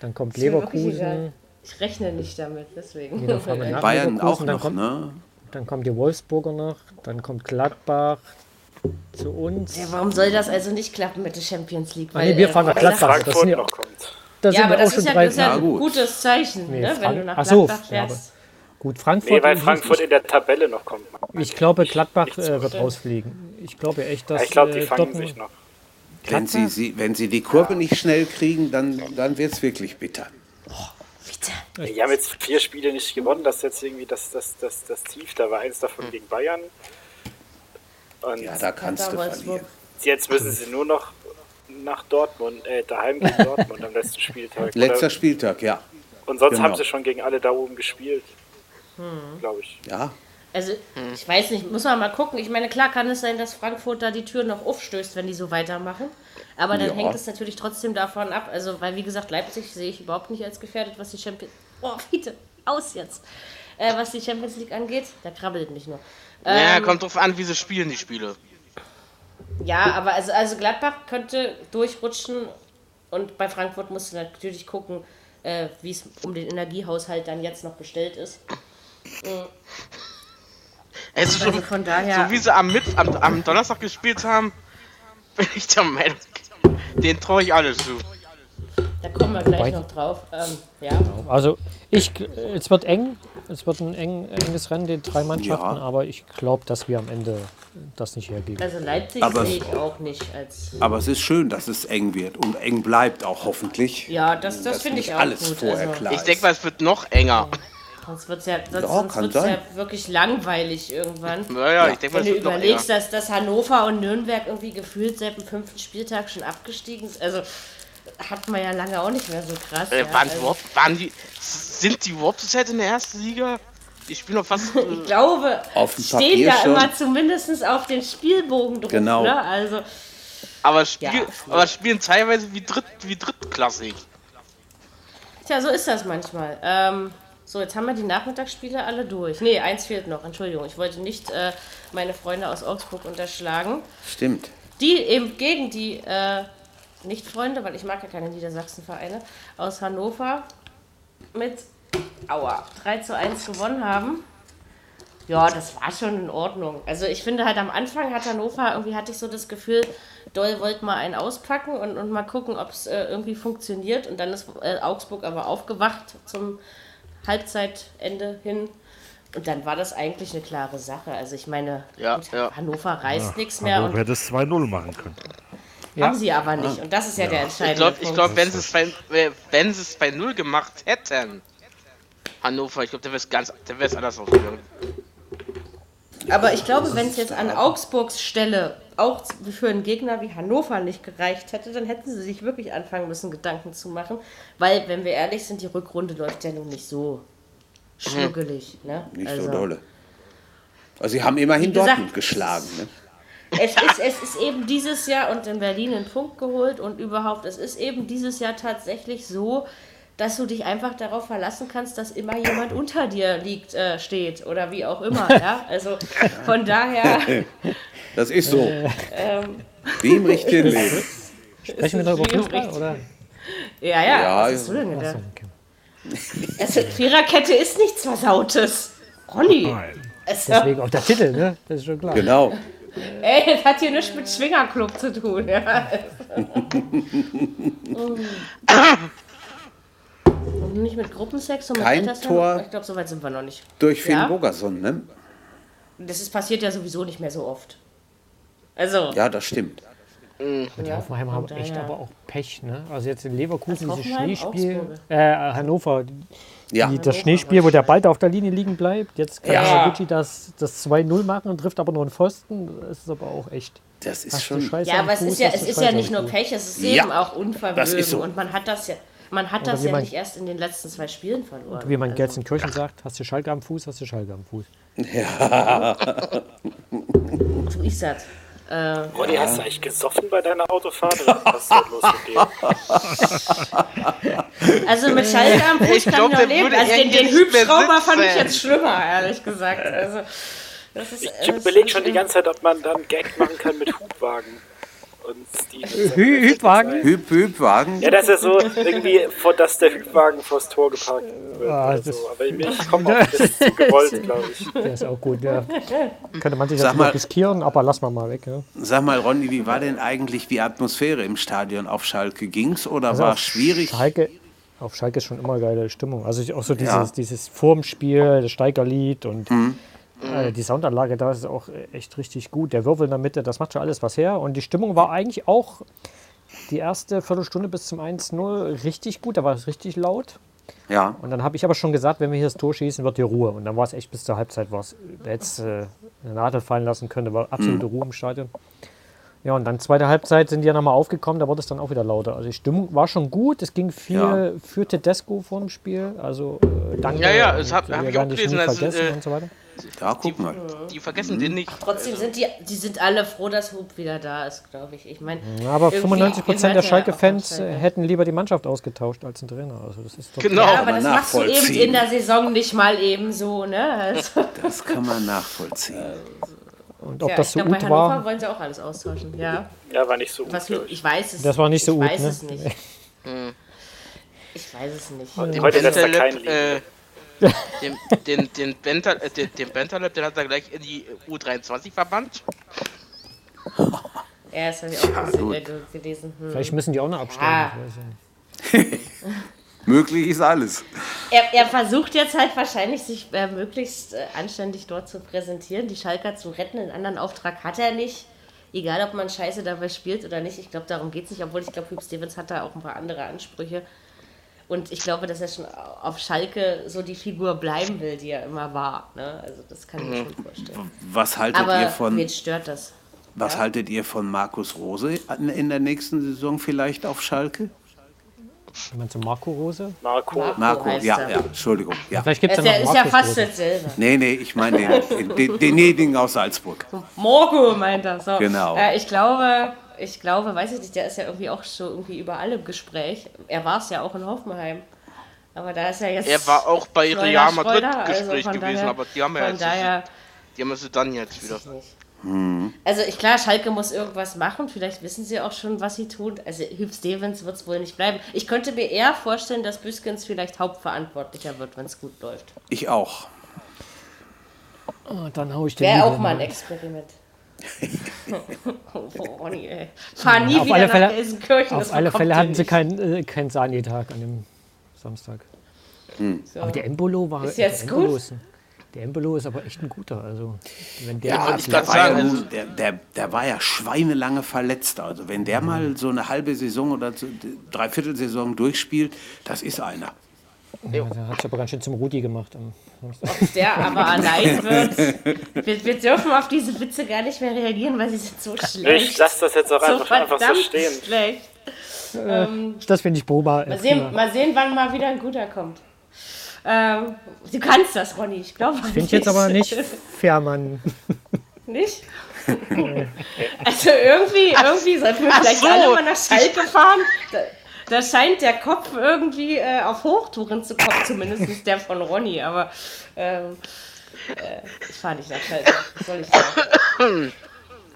dann kommt Ist mir wirklich Leverkusen. Ich rechne nicht damit, deswegen. Dann wir nach Bayern Leverkusen, auch dann noch, kommt, ne? Dann kommt die Wolfsburger noch, dann kommt Gladbach zu uns. Ja, warum soll das also nicht klappen mit der Champions League? Ah, nee, wir fahren nach äh, Gladbach. Das sind ja, noch kommt. da Ja, aber das ist ja, drei. das ist ja Ja, ein gut. gutes Zeichen, Nee, ne, wenn du nach Ach so, Gladbach ja, fährst. Gut, Frankfurt. Nee, weil ich- Frankfurt in der Tabelle noch kommt. Ich glaube, Gladbach äh, wird rausfliegen. Ich glaube echt, dass ich glaube, die äh, fangen Dortmund, sich noch. Wenn sie, sie, wenn sie die Kurve nicht schnell kriegen, dann, dann wird es wirklich bitter. Die haben jetzt vier Spiele nicht gewonnen. Das ist jetzt irgendwie das, das, das, das Tief. Da war eins davon gegen Bayern. Und Ja, da kannst du verlieren. jetzt müssen sie nur noch nach Dortmund, äh, daheim gegen <laughs> Dortmund am letzten Spieltag. Letzter Oder- Spieltag, ja. Und sonst genau. haben sie schon gegen alle da oben gespielt. Hm. Glaube ich. Ja, Also, ich weiß nicht, muss man mal gucken. Ich meine, klar kann es sein, dass Frankfurt da die Tür noch aufstößt, wenn die so weitermachen. Aber dann Ja. hängt es natürlich trotzdem davon ab. Also, weil, wie gesagt, Leipzig sehe ich überhaupt nicht als gefährdet, was die Champions... Oh, bitte, <laughs> aus jetzt. Äh, was die Champions League angeht, da krabbelt mich nur. Ja, Ähm, kommt drauf an, wie sie spielen, die Spiele. Ja, aber also, also Gladbach könnte durchrutschen und bei Frankfurt musst du natürlich gucken, äh, wie es um den Energiehaushalt dann jetzt noch bestellt ist. Es ist Also schon, von daher, so wie sie am, Mit am, am Donnerstag gespielt haben, <laughs> bin ich der Meinung, den traue ich alles zu. da kommen wir gleich Wobei- noch drauf. Ähm, ja. Also ich, es wird eng, es wird ein eng, enges Rennen, den drei Mannschaften, Ja. aber ich glaube, dass wir am Ende das nicht hergeben. Also Leipzig Aber- sehe ich auch nicht als. aber es ist schön, dass es eng wird und eng bleibt auch hoffentlich. Ja, das, das finde ich auch alles gut. vorher also, klar Ich denke mal, es wird noch enger. Sonst wird es ja, sonst, Ja, sonst wird's ja wirklich langweilig irgendwann. Naja, ich denke mal, Wenn du überlegst, dass, dass Hannover und Nürnberg irgendwie gefühlt seit dem fünften Spieltag schon abgestiegen sind. Also hat man ja lange auch nicht mehr so krass. Äh, ja. waren, die also, überhaupt, waren die, sind die überhaupt zurzeit in der ersten Liga? Ich spiele noch fast. <laughs> ich Äh, glaube, Auf dem stehen Papier da schon. immer zumindest auf den Spielbogen drauf. Genau. Ne? Also, aber, spiel, Ja. aber spielen teilweise wie, Dritt, wie drittklassig. tja, so ist das manchmal. Ähm, so, jetzt haben wir die Nachmittagsspiele alle durch. Nee, eins fehlt noch. Entschuldigung, ich wollte nicht äh, meine Freunde aus Augsburg unterschlagen. Stimmt. die eben gegen die äh, Nicht-Freunde, weil ich mag ja keine Niedersachsen-Vereine, aus Hannover mit Aua, 3 zu 1 gewonnen haben. Ja, das war schon in Ordnung. Also ich finde halt am Anfang hat Hannover, irgendwie hatte ich so das Gefühl, Doll wollte mal einen auspacken und, und mal gucken, ob es äh, irgendwie funktioniert. Und dann ist äh, Augsburg aber aufgewacht zum Halbzeitende hin. Und dann war das eigentlich eine klare Sache. Also ich meine, Ja, gut, ja. Hannover reißt nichts mehr. Hannover Und hätte es 2-0 machen können. haben sie aber nicht. Und das ist ja, der Ich entscheidende glaube, ich Punkt. glaub, wenn sie es bei, äh, wenn sie es bei Null gemacht hätten, Hannover, ich glaube, der wäre es ganz, der wäre es anders ausgegangen. aber ich glaube, wenn es jetzt an Augsburgs Stelle auch für einen Gegner wie Hannover nicht gereicht hätte, dann hätten sie sich wirklich anfangen müssen, Gedanken zu machen. Weil, wenn wir ehrlich sind, die Rückrunde läuft ja nun nicht so schnuggelig. Ne? Nicht also, so dolle. Also sie haben immerhin gesagt, Dortmund geschlagen. Ne? Es ist, es ist eben dieses Jahr und in Berlin einen Punkt geholt und überhaupt, es ist eben dieses Jahr tatsächlich so, dass du dich einfach darauf verlassen kannst, dass immer jemand unter dir liegt, äh, steht oder wie auch immer. <laughs> Ja? Also von daher, <laughs> Das ist so. ähm, Wie im richtigen <laughs> Leben. Sprechen wir da über Schwierig. Fußball? Oder? ja, ja, Ja, was hast du denn gedacht? Also, Viererkette ist nichts Versautes. Ronny, Nein. also, Deswegen auch der Titel, ne? Das ist schon klar. Genau. ey, das hat hier nichts mit Schwingerclub zu tun. Ja. Und nicht mit Gruppensex und mit Kein Altersheim? Tor. Ich glaube, so weit sind wir noch nicht. Durch Finn Ja? Bogerson, ne? Das ist passiert ja sowieso nicht mehr so oft. Also, Ja, das stimmt. ja, Hoffenheim haben von echt daher- aber auch Pech, ne? Also jetzt in Leverkusen dieses? Schneespiel, äh, Hannover, Ja, die, das Schneespiel, wo der Ball da auf der Linie liegen bleibt. Jetzt kann Ja. Yamaguchi das, das 2-0 machen und trifft aber nur einen Pfosten. Das ist aber auch echt. das ist schon. Scheiße Ja, aber es Fuß, ist ja, es ist ja nicht nur. Pech, es ist Ja, eben auch Unvermögen. so. Und man hat das ja, man hat das ja man- nicht erst in den letzten zwei Spielen verloren. Wie man also, Gelsenkirchen sagt, hast du Schalke am Fuß, hast du Schalke am Fuß. so ist das. Äh, Ronny, hast du eigentlich gesoffen bei deiner Autofahrt? Oder was ist los mit dir? <laughs> also mit Schalke am Fuß Ich kann glaub, ich noch leben. Also den, den Hübschrauber fand ich jetzt schlimmer, ehrlich gesagt. Also, das ist, Ich überlege schon die ganze Zeit, ob man dann Gag machen kann mit Hubwagen. Und Steven. Hü Hübwagen? Hüb, Hübwagen. Ja, dass er so irgendwie, vor, dass der Hübwagen vors Tor geparkt wird. Ah, das- so. Aber ich, ich komme auf das ist zu gewollt, glaube ich. Der ist auch gut, ja. Könnte man sich Sag mal- riskieren, aber lass mal mal weg. Ja. Sag mal, Ronny, wie war denn eigentlich die Atmosphäre im Stadion auf Schalke? Ging's oder Also war es schwierig? Schalke, auf Schalke ist schon immer geile Stimmung. Also ich- auch so dieses, Ja. dieses Vormspiel, das Steigerlied und Mhm. Äh, die Soundanlage da ist auch äh, echt richtig gut. Der Würfel in der Mitte, das macht schon alles was her. Und die Stimmung war eigentlich auch die erste Viertelstunde bis zum 1-0 richtig gut. Da war es richtig laut. Ja. Und dann habe ich aber schon gesagt, wenn wir hier das Tor schießen, wird hier Ruhe. Und dann war es echt bis zur Halbzeit, war es, wer jetzt äh, eine Nadel fallen lassen könnte, war absolute Ruhe im Stadion. Ja, und dann zweite Halbzeit sind die ja nochmal aufgekommen, da wurde es dann auch wieder lauter. Also die Stimmung war schon gut, es ging viel Ja. für Tedesco vor dem Spiel. Also äh, danke. Ja, ja, das und hab- hab wir ich auch gelesen, also, vergessen äh, und so weiter. Da, guck mal. Die vergessen den nicht. Trotzdem sind die, die sind alle froh, dass Hub wieder da ist, glaube ich. Ich meine, Ja, aber irgendwie 95 Prozent der er Schalke-Fans äh, hätten lieber die Mannschaft ausgetauscht als den Trainer. Also das ist doch Genau. ja, aber das machst du eben in der Saison nicht mal eben so, ne? Also, Das kann man nachvollziehen. <laughs> Und ob ja, das ich so glaube, bei gut Hannover war, wollen sie auch alles austauschen. Ja, Ja, war nicht so gut, was, glaub ich. ich weiß es Das war nicht so ich gut, weiß ne? es nicht. <laughs> Ich weiß es nicht. Und Den heute lässt er keinen äh, liegen. den, den, den, Bental, äh, den, den Bentaleb, den hat er gleich in die U23 verbannt. Ja, das habe ich auch gesehen, gut. äh, gelesen. Hm. vielleicht müssen die auch noch absteigen. Ah. Ich ja. <laughs> Möglich ist alles. Er, er versucht jetzt halt wahrscheinlich, sich äh, möglichst äh, anständig dort zu präsentieren, die Schalker zu retten. Einen anderen Auftrag hat er nicht. Egal, ob man Scheiße dabei spielt oder nicht. Ich glaube, darum geht es nicht. Obwohl ich glaube, Hugh Stevens hat da auch ein paar andere Ansprüche. Und ich glaube, dass er schon auf Schalke so die Figur bleiben will, die er immer war. Ne? Also das kann ich mir schon vorstellen. Was haltet ihr Aber von wen stört das? was haltet ihr von Markus Rose in der nächsten Saison vielleicht auf Schalke? Meinst du Marco Rose? Marco. Marco Marco, ja, er. ja, Entschuldigung. Ja. Vielleicht gibt Er es ist ja noch ist ja fast Rose. dasselbe. Nee, nee, ich meine den, den, den Neding aus Salzburg. Morgo meint er. So. Genau. Äh, ich glaube, ich glaube, weiß ich nicht, der ist ja irgendwie auch so irgendwie überall im Gespräch. Er war es ja auch in Hoffenheim. Aber da ist er jetzt. Er war auch bei Real Madrid also Gespräch von gewesen, daher- aber die haben ja Von jetzt, daher, die haben sie dann jetzt wieder. Also ich klar, Schalke muss irgendwas machen. Vielleicht wissen sie auch schon, was sie tun. Also Hugh Stevens wird es wohl nicht bleiben. Ich könnte mir eher vorstellen, dass Büskens vielleicht Hauptverantwortlicher wird, wenn es gut läuft. Ich auch. Ah, dann hau ich den Wäre auch mal ein. Experiment. <laughs> <laughs> oh, Ronny, ey. Fahr nie auf wieder alle nach Fälle- Gelsenkirchen. Auf alle Fälle hatten sie keinen äh, keinen Sani-Tag an dem Samstag. So. Aber der Embolo war. Ist jetzt gut? Ist, ein- der Embolo ist aber echt ein guter. Also, wenn der Ja, ich der war, ja also- der, der, der war ja schweinelange verletzt. Also wenn der mal so eine halbe Saison oder so- Dreiviertelsaison durchspielt, das ist einer. Ja, der hat sich aber ganz schön zum Rudi gemacht. Ob der aber allein wird. Wir, wir dürfen auf diese Witze gar nicht mehr reagieren, weil sie sind so schlecht. ich lasse das jetzt auch so einfach, einfach so verdammt stehen. schlecht. Ähm, Das finde ich Boba. mal, sehen, mal sehen, wann mal wieder ein guter kommt. Ähm, du kannst das, Ronny. Ich glaube Finde ich jetzt aber nicht <laughs> fair, Mann. Nicht? <laughs> also irgendwie, irgendwie sollten wir vielleicht so. alle mal nach Schalke fahren. Da, da scheint der Kopf irgendwie äh, auf Hochtouren zu kommen, zumindest der von Ronny. Aber ähm, äh, ich fahre nicht nach Schalke. Was soll ich sagen?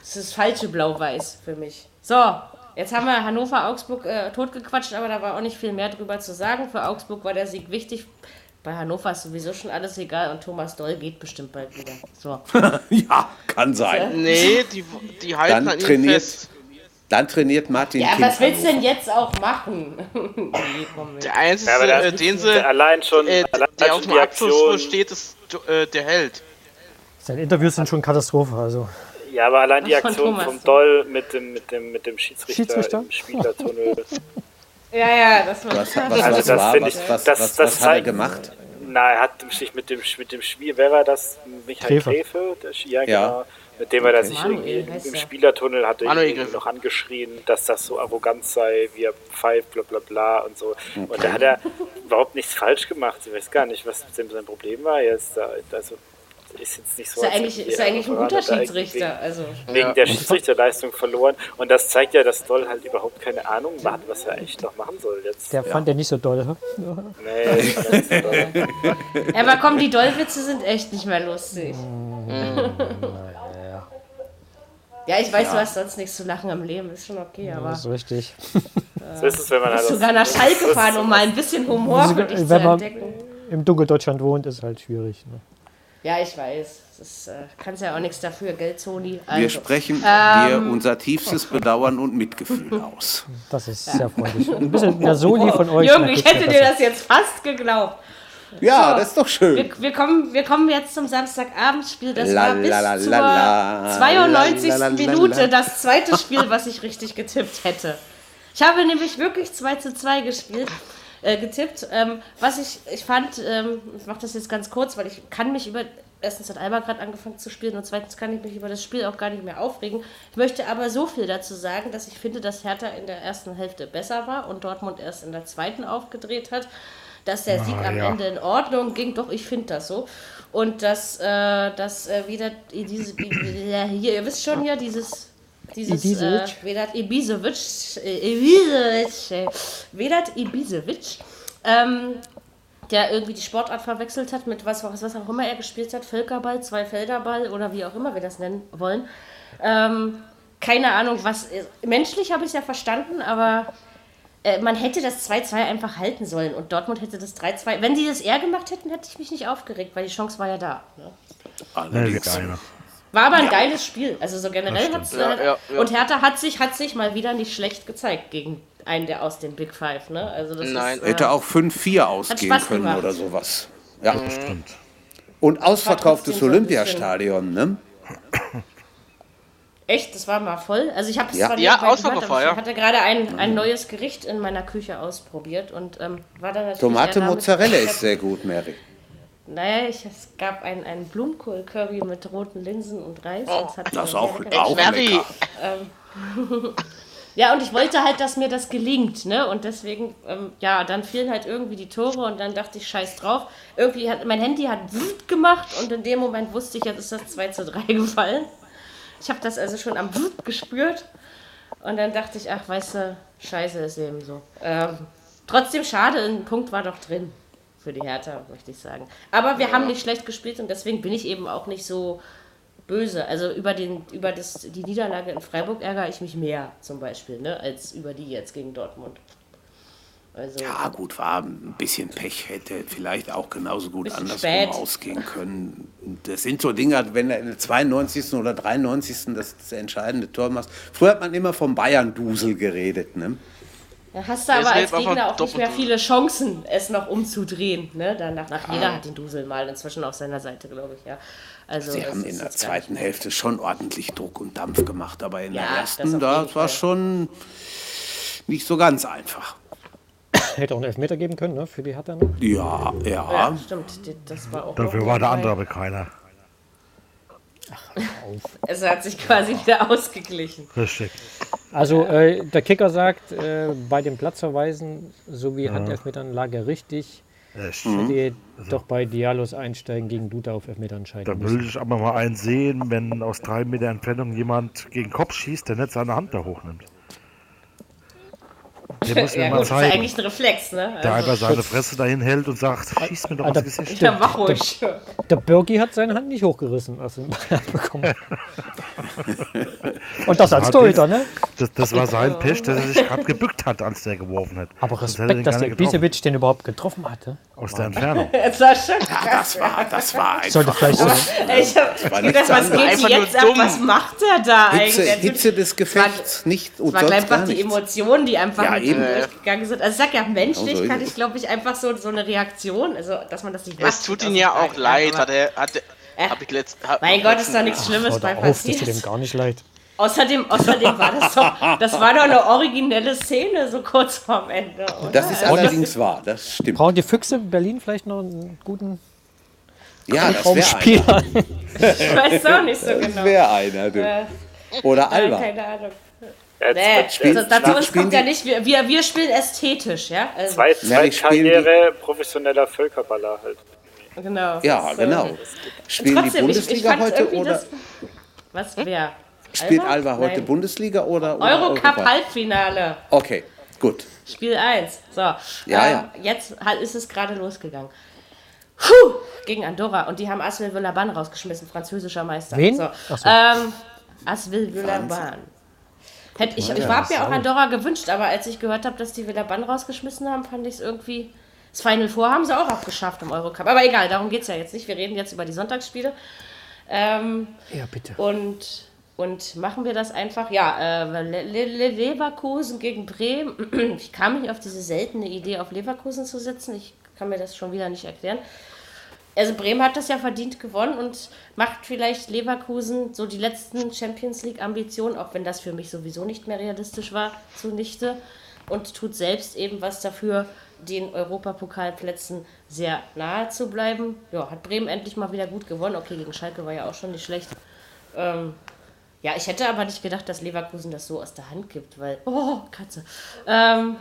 Das ist falsche Blau-Weiß für mich. So, jetzt haben wir Hannover-Augsburg äh, totgequatscht, aber da war auch nicht viel mehr drüber zu sagen. Für Augsburg war der Sieg wichtig. Bei Hannover ist sowieso schon alles egal und Thomas Doll geht bestimmt bald wieder. So. <laughs> Ja, kann sein. Nee, die, die halten Dann an ihm trainiert, fest. dann trainiert Martin Ja, Kind. was willst du denn jetzt auch machen? <laughs> nee. Der einzige, Ja, das äh, den sie, allein schon, äh, allein der schon auf dem Abschluss steht, ist äh, der Held. Seine Interviews sind schon Katastrophe. Also. Ja, aber allein die Aktion vom Doll mit dem, mit dem, mit dem Schiedsrichter, Schiedsrichter? im Spielertunnel. <laughs> Ja, ja, das war. Was, was, <laughs> Also was das war, finde was, ich- was, das- was, das was hat er gemacht? Na, er hat sich mit dem, mit dem Spiel, wer war das? Michael Gräfe. Gräfe? Der, ja, Ja. genau. Mit dem er da sich Manuel irgendwie im er. Spielertunnel hatte noch angeschrien, dass das so arrogant sei, wie er pfeift, bla bla bla und so. Und da hat er überhaupt nichts falsch gemacht. Ich weiß gar nicht, was sein sein Problem war jetzt. Da, also, ist jetzt nicht so. Ist ja als eigentlich, ist ja eigentlich ein guter Schiedsrichter. Also, Wegen der Schiedsrichterleistung verloren. Und das zeigt ja, dass Doll halt überhaupt keine Ahnung hat, was er echt noch machen soll jetzt. Der fand er nicht so doll. hä? Nee, das ist Doll. ja, aber komm, die Dollwitze sind echt nicht mehr lustig. Ja, ich weiß, du hast sonst nichts zu lachen im Leben, ist schon okay, aber. Das ist richtig. So ist es, wenn man bist halt sogar nach Schalke fahren, um mal ein bisschen Humor für dich zu Wenn man entdecken. im Dunkeldeutschland wohnt, ist halt schwierig. Ne? Ja, ich weiß. Das äh, kannst ja auch nichts dafür, gell, Sony? Wir Also, sprechen Ähm. dir unser tiefstes Bedauern und Mitgefühl aus. Das ist sehr freundlich. Ein bisschen der Soli von euch. Jürgen, ich hätte dir das jetzt fast geglaubt. Ja, So. das ist doch schön. Wir, wir, kommen, wir kommen jetzt zum Samstagabendspiel. Das La, war bis la, la, zur la, la. 92. La, la, la, la, Minute das zweite Spiel, was ich richtig getippt hätte. Ich habe nämlich wirklich 2 zu 2 gespielt, äh, getippt. Ähm, was ich, ich fand, ähm, ich mache das jetzt ganz kurz, weil ich kann mich über. Erstens hat Alba gerade angefangen zu spielen und zweitens kann ich mich über das Spiel auch gar nicht mehr aufregen. Ich möchte aber so viel dazu sagen, dass ich finde, dass Hertha in der ersten Hälfte besser war und Dortmund erst in der zweiten aufgedreht hat. Dass der Sieg am ja. Ende in Ordnung ging, doch, ich finde das so. Und dass, äh, dass äh, wieder diese, hier, ihr wisst schon ja, dieses, dieses äh, Ibisevic? Vedat Ibisevic, äh, Ibisevic, äh, Vedat Ibisevic, ähm, der irgendwie die Sportart verwechselt hat mit was, was, was auch immer er gespielt hat, Völkerball, Zweifelderball oder wie auch immer wir das nennen wollen. Ähm, keine Ahnung, was. Menschlich habe ich es ja verstanden, aber äh, man hätte das 2-2 einfach halten sollen und Dortmund hätte das 3-2. Wenn die das eher gemacht hätten, hätte ich mich nicht aufgeregt, weil die Chance war ja da. Ne? Allerdings. War aber ein geiles Spiel. Also so generell hat's, Ja, äh, ja, ja. Und Hertha hat sich, hat sich mal wieder nicht schlecht gezeigt gegen einen der aus den Big Five. Ne? Also das Nein. Ist, äh, Hätte auch 5-4 ausgehen können gemacht. oder sowas. Ja. Stimmt. Und ausverkauftes Olympiastadion, ne? Echt, das war mal voll. Also ich habe es Ja. zwar Ja, ausverkauft aber ich hatte gerade ein, ein neues Gericht in meiner Küche ausprobiert und ähm, war dann natürlich Tomate Mozzarella ist sehr gut, Mary. Naja, ich, es gab ein, ein Blumenkohl-Curry mit roten Linsen und Reis. Oh, Das ist sehr auch, lecker auch <laughs> lecker. Ja, und ich wollte halt, dass mir das gelingt, ne? Und deswegen, ähm, ja, dann fielen halt irgendwie die Tore und dann dachte ich, scheiß drauf. Irgendwie hat mein Handy hat Wut gemacht und in dem Moment wusste ich, jetzt ist das 2 zu 3 <laughs> gefallen. Ich habe das also schon am Wut gespürt. Und dann dachte ich, ach, weißt du, scheiße ist eben so. Ähm, trotzdem schade, ein Punkt war doch drin für die Hertha, möchte ich sagen. Aber wir haben nicht schlecht gespielt und deswegen bin ich eben auch nicht so böse. Also über, den, über das, die Niederlage in Freiburg ärgere ich mich mehr zum Beispiel, ne, als über die jetzt gegen Dortmund. Also, Ja, gut, war ein bisschen Pech, hätte vielleicht auch genauso gut andersrum spät. ausgehen können. Das sind so Dinge, wenn er in der 92. oder 93. das, das entscheidende Tor macht. Früher hat man immer vom Bayern-Dusel geredet, ne? Da hast du aber als Gegner auch nicht mehr viele Chancen, es noch umzudrehen. Ne? Danach, nach Ah. jeder hat den Dusel mal inzwischen auf seiner Seite, glaube ich, ja. Also, Sie haben in der zweiten Hälfte schon ordentlich Druck und Dampf gemacht, aber in Ja, der das ersten, auf da jeden war Fall. schon nicht so ganz einfach. Hätte auch einen Elfmeter geben können, ne? Für die Hertha noch. Ja, ja. Ja, stimmt, das war auch. Dafür war der andere aber keiner. Es hat sich quasi wieder ausgeglichen. Richtig. Also äh, der Kicker sagt, äh, bei den Platzverweisen sowie Handelfmetern lag er richtig. Echt. Hätte doch bei Dialos einsteigen gegen Duda auf Elfmeter entscheiden Da müssen. will ich aber mal einen sehen, wenn aus drei Meter Entfernung jemand gegen den Kopf schießt, der nicht seine Hand da hochnimmt. Der muss mir Ja, mal gut, das ist ja zeigen. eigentlich ein Reflex, ne? Der Also, einfach seine Fresse dahin hält und sagt, schieß mir doch ins Gesicht. ja, mach ruhig. Der Birki hat seine Hand nicht hochgerissen, als er Ball <laughs> bekommen. Und das als Torhüter, ne? Das, das war sein Pech, dass er sich gerade gebückt hat, als der geworfen hat. Aber er Respekt, dass der. Ibisevic den überhaupt getroffen hatte. Aus der Entfernung. <laughs> Das war schon Ja, krass. das war, das war Sollte einfach vielleicht so. Ich hab war gedacht, was geht Einfach jetzt ab? dumm. Was macht er da Hitze, eigentlich? Hitze des Gefechts, nicht und Es war sonst einfach gar die. Emotionen, die einfach Ja, mit eben. ihm durchgegangen sind. Also ich sag ja, menschlich Genau so kann ich, es. glaube ich, einfach so, so eine Reaktion, also dass man das nicht Es macht, tut aus ihm ja auch leid, hat er, hat er, Äh, hab ich letzt, hab, Mein Gott, ist doch nichts Schlimmes bei auf, das tut passiert. dem gar nicht leid. Außerdem, außerdem war das doch, das war doch eine originelle Szene, so kurz vorm Ende. Oder? Das ist allerdings wahr, das stimmt. Brauchen die Füchse Berlin vielleicht noch einen guten Ja, das. Raumspieler? ich weiß auch nicht so Das genau. wäre einer, du. Äh, Oder nein, Alba. keine Ahnung. Ja, Nee, zwei, also, dazu uns spielen kommt ja nicht, wir, wir, wir spielen ästhetisch, ja? Also, zwei, Ja, zwei spielen die- Karriere professioneller Völkerballer halt. genau. Ja, Das, äh, genau. Spielen die Trotzdem, ich, ich Bundesliga heute oder das. Was, wer? Spielt Alba heute Nein. Bundesliga oder, oder Eurocup Europa? Halbfinale. Okay, gut. Spiel 1. So. Ja, ähm, ja. Jetzt ist es gerade losgegangen. Puh, gegen Andorra. Und die haben Aswell Villaban rausgeschmissen, französischer Meister. Wen? So. So. Ähm, As will Villeurbanne. Hätte ich, ich Ja, habe mir auch Andorra gewünscht, aber als ich gehört habe, dass die Villeurbanne rausgeschmissen haben, fand ich es irgendwie. Das Final Four haben sie auch abgeschafft im Eurocup. Aber egal, darum geht es ja jetzt nicht. Wir reden jetzt über die Sonntagsspiele. Ähm, Ja, bitte. und, und machen wir das einfach. Ja, äh, Le Le Le Leverkusen gegen Bremen. <clears throat> Ich kam nicht auf diese seltene Idee, auf Leverkusen zu sitzen. Ich kann mir das schon wieder nicht erklären. Also Bremen hat das ja verdient gewonnen und macht vielleicht Leverkusen so die letzten Champions League Ambitionen, auch wenn das für mich sowieso nicht mehr realistisch war, zunichte und tut selbst eben was dafür, den Europapokalplätzen sehr nahe zu bleiben. Ja, hat Bremen endlich mal wieder gut gewonnen. Okay, gegen Schalke war ja auch schon nicht schlecht. Ähm, ja, ich hätte aber nicht gedacht, dass Leverkusen das so aus der Hand gibt, weil oh Katze. Ähm,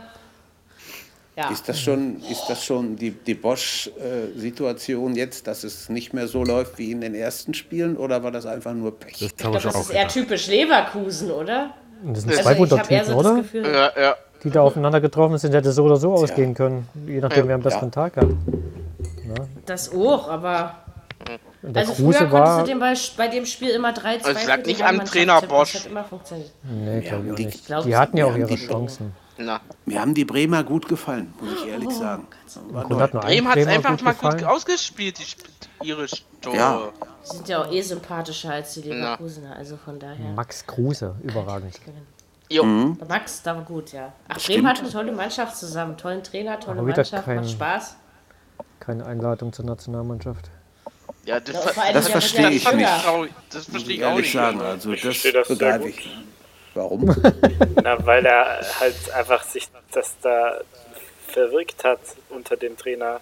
ja. Ist das schon, ist das schon die, die Bosch-Situation jetzt, dass es nicht mehr so läuft wie in den ersten Spielen oder war das einfach nur Pech? Das Ich habe glaube, ich das auch ist eher typisch Leverkusen, oder? Das sind Also zwei eher Wundertüten, so oder? Gefühl, Ja, ja. Die da aufeinander getroffen sind, hätte so oder so ausgehen können. Je nachdem, Ja. wer am besseren Tag hat. das auch, aber Und der also früher Kruse konntest war. du dem bei, bei dem Spiel immer 3 2 Also es lag nicht am Trainer Bosch. Das hat immer funktioniert. Nee, glaube ich nicht. glaub's Die hatten ja auch ihre die- Chancen. Na. Mir haben die Bremer gut gefallen, muss ich Oh, ehrlich sagen. Und hat Bremen hat es einfach mal gut gefallen. ausgespielt, die ihre Tore. Ja. Die sind ja auch eh sympathischer als die Leverkusener, also von daher. Max Kruse, überragend. Jo. Max, da war gut, ja. Ach, Bremen hat eine tolle Mannschaft zusammen. Tollen Trainer, tolle Mannschaft, kein- macht Spaß. Keine Einladung zur Nationalmannschaft. Ja, das, Ja, ver- Das verstehe ich nicht. das verstehe ich auch nicht. sagen. Also Ich das verstehe das sehr gut. ich. Warum? <laughs> Na, weil er halt einfach sich das da verwirkt hat unter dem Trainer.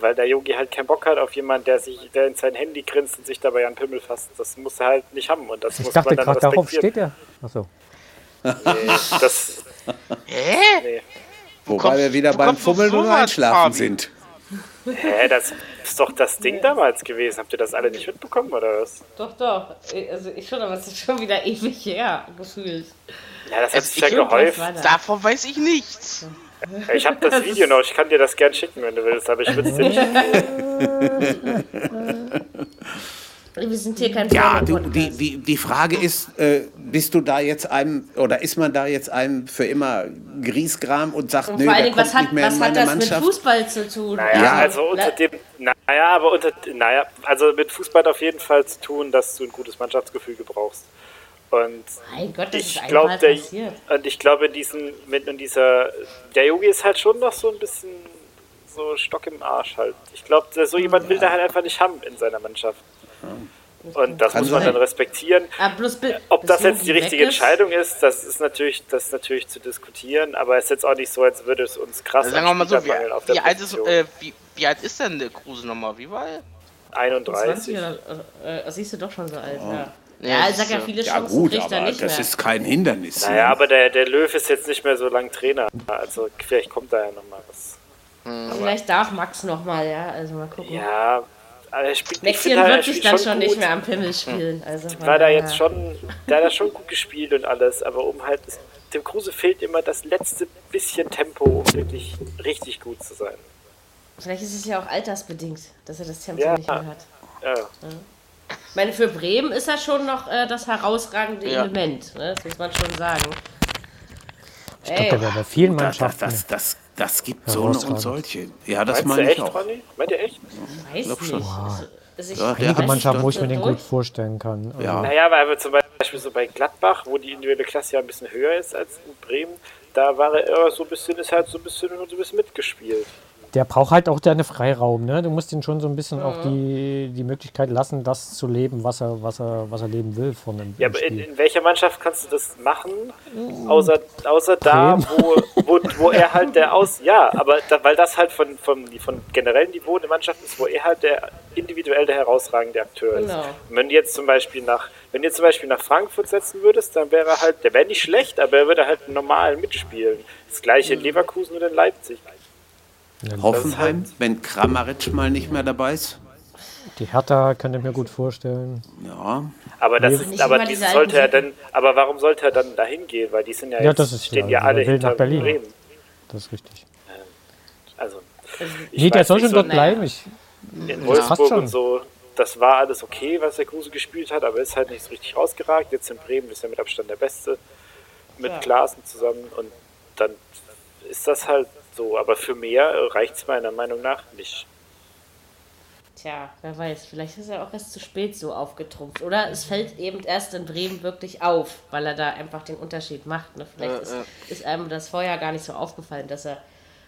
Weil der Yogi halt keinen Bock hat auf jemanden, der sich, der in sein Handy grinst und sich dabei an Pimmel fasst. Das muss er halt nicht haben und das Ich muss dachte man dann gerade, darauf steht er. Achso. Nee, das, Hä? nee. Wobei kommst- wir wieder beim Fummeln und Einschlafen sind. Hä, das ist doch das Ding damals gewesen. Habt ihr das alle nicht mitbekommen oder was? Doch, doch. Also ich schon, aber es ist schon wieder ewig her, gefühlt. Ja, das hat sich ja gehäuft. da? Davon weiß ich nichts. Ich habe das <laughs> Video noch, ich kann dir das gern schicken, wenn du willst, aber ich würde es dir nicht. <laughs> <laughs> Wir sind hier kein Ja, du, die, die, die Frage ist, äh, bist du da jetzt einem, oder ist man da jetzt einem für immer Griesgram und sagt, Und nö, vor allen der Dingen, kommt was hat, nicht mehr was in hat das mit Mannschaft? Fußball zu tun? Naja, Ja. also unter dem, naja, aber unter, naja, also mit Fußball hat auf jeden Fall zu tun, dass du ein gutes Mannschaftsgefüge brauchst. Und Mein Gott, das ich ist glaube, einmal der, passiert. und ich glaube, in diesen, mit in dieser, der Yogi ist halt schon noch so ein bisschen so Stock im Arsch halt. Ich glaube, so jemand will der halt einfach nicht haben in seiner Mannschaft. Und das Kann muss man sein. dann respektieren. Bloß Ob das jetzt die richtige ist, Entscheidung ist, das ist natürlich, das ist natürlich zu diskutieren, aber es ist jetzt auch nicht so, als würde es uns krass Also sagen wir mal so, mangeln auf wie, der wie, alt ist, Position. äh, wie, wie alt ist denn der Kruse nochmal? Wie war er? 31. 20 oder, äh, äh, siehst du doch schon so alt, ja. Ja, Ja, ich das sag ja, ist, viele Ja Chancen gut, kriegt er aber nicht das mehr. ist kein Hindernis. Naja, aber der, der Löw ist jetzt nicht mehr so lang Trainer. Also vielleicht kommt da ja nochmal was. Vielleicht darf Max nochmal, ja, also mal gucken. Ja, aber er spielt finde halt, er wird sich dann schon nicht gut. mehr am Pimmel spielen. Also von War da jetzt schon, der hat da schon gut gespielt und alles, aber um halt, dem Kruse fehlt immer das letzte bisschen Tempo, um wirklich richtig gut zu sein. Vielleicht ist es ja auch altersbedingt, dass er das Tempo Ja. nicht mehr hat. Ja. Ich meine, für Bremen ist er schon noch äh, das herausragende Ja. Element, ne? das muss man schon sagen. Ich glaube, der wäre bei vielen Das, das, Mannschaften. das, das, das gibt so eine und solche. Ja, das Meinst du meine ich echt, auch. Ronny? Meint ihr echt? Weiß glaub nicht. schon. Also, also ich, Ja, der Einige Mannschaften, wo ich mir den gut vorstellen kann. Also, Ja. Naja, weil aber zum Beispiel so bei Gladbach, wo die individuelle Klasse ja ein bisschen höher ist als in Bremen, da war er immer so ein bisschen, ist halt so ein bisschen, so ein bisschen mitgespielt. Der braucht halt auch deine Freiraum, ne? Du musst ihm schon so ein bisschen auch die, die Möglichkeit lassen, das zu leben, was er, was er, was er leben will von einem Ja, aber in, Spiel. in welcher Mannschaft kannst du das machen? Außer, außer da, wo, wo, wo er halt der Aus. <laughs> Ja, aber da, weil das halt von, von, von generellem Niveau eine Mannschaft ist, wo er halt der individuell der herausragende Akteur ist. Genau. Und wenn du jetzt zum Beispiel nach, wenn du jetzt zum Beispiel nach Frankfurt setzen würdest, dann wäre er halt, der wäre nicht schlecht, aber er würde halt normal mitspielen. Das gleiche in Leverkusen oder in Leipzig. Hoffenheim, wenn Kramaric mal nicht mehr dabei ist. Die Hertha könnte ich mir gut vorstellen. Ja, Aber das ist, aber die sollte er dann, aber warum sollte er dann dahin gehen? Weil die sind ja, Ja, jetzt, das ist stehen ja- ja alle der will nach hinter Berlin. Bremen. Das ist richtig. Also, ich Nee, der soll schon so dort bleiben. Ich, in Wolfsburg schon. und so. das war alles okay, was der Kruse gespielt hat, aber ist halt nicht so richtig rausgeragt. Jetzt in Bremen ist er mit Abstand der Beste, mit Ja. Klaassen zusammen und dann ist das halt so. Aber für mehr reicht es meiner Meinung nach nicht. Tja, wer weiß, vielleicht ist er auch erst zu spät so aufgetrumpft. Oder es fällt eben erst in Bremen wirklich auf, weil er da einfach den Unterschied macht. Ne? Vielleicht Äh, ist, äh. ist einem das vorher gar nicht so aufgefallen, dass er.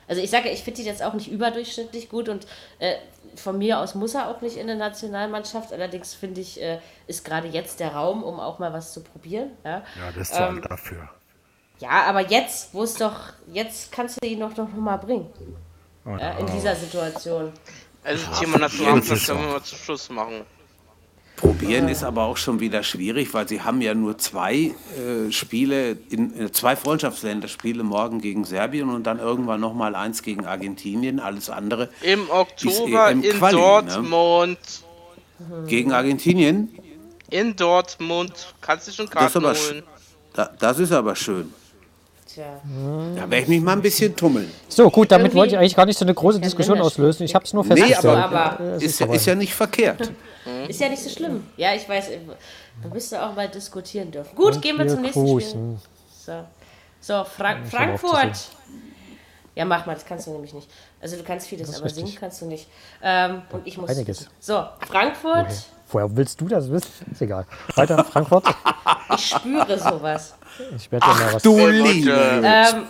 Also ich sage, ich finde ihn jetzt auch nicht überdurchschnittlich gut und äh, von mir aus muss er auch nicht in der Nationalmannschaft. Allerdings finde ich, äh, ist gerade jetzt der Raum, um auch mal was zu probieren. Ja, Ja, der ist zu Ähm, alt dafür. Ja aber jetzt, wo es doch, jetzt kannst du ihn doch noch mal bringen. Oh, Ja, in dieser Situation. Also Thema Nationalmannschaft jetzt können wir mal zum Schluss machen. Probieren ist aber auch schon wieder schwierig, weil sie haben ja nur zwei äh, Spiele, in, äh, zwei Freundschaftsländerspiele morgen gegen Serbien und dann irgendwann noch mal eins gegen Argentinien. Alles andere Im Ist Oktober in Quali, ne? Dortmund. gegen Argentinien. In Dortmund. Kannst du schon Das Karten aber, holen. da, das ist aber schön. Tja. Da werde ich mich mal ein bisschen tummeln. So, gut, damit Irgendwie wollte ich eigentlich gar nicht so eine große Diskussion auslösen. Ich habe es nur Nee, festgestellt. aber- Äh, es Ist, ist ja nicht verkehrt. <laughs> Ist ja nicht so schlimm. Ja, ich weiß, wir müssen auch mal diskutieren dürfen. Gut, gehen wir zum nächsten grüßen. Spiel. So, so hab Frankfurt. Ja, mach mal, das kannst du nämlich nicht. Also du kannst vieles, aber richtig. singen kannst du nicht. Ähm, und ich muss. Einiges. So, Frankfurt, Woher willst du das wissen? Ist egal. Weiter, Frankfurt. ich spüre sowas. Ich werde ja mal was. Du Liebe. Ähm,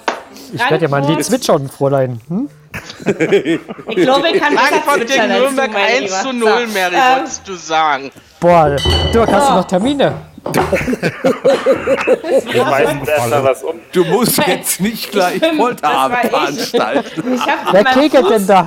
Ich werde ja mal ein Lied zwitschern, Fräulein. Hm? <laughs> Ich glaube, ich kann Frankfurt gegen Nürnberg mein 1 Lieber. zu 0, So, Mary, ähm, wolltest du sagen. Boah, du hast du noch Termine. <laughs> Um. Du musst jetzt nicht gleich ich. veranstalten. Ich Wer kegelt denn da?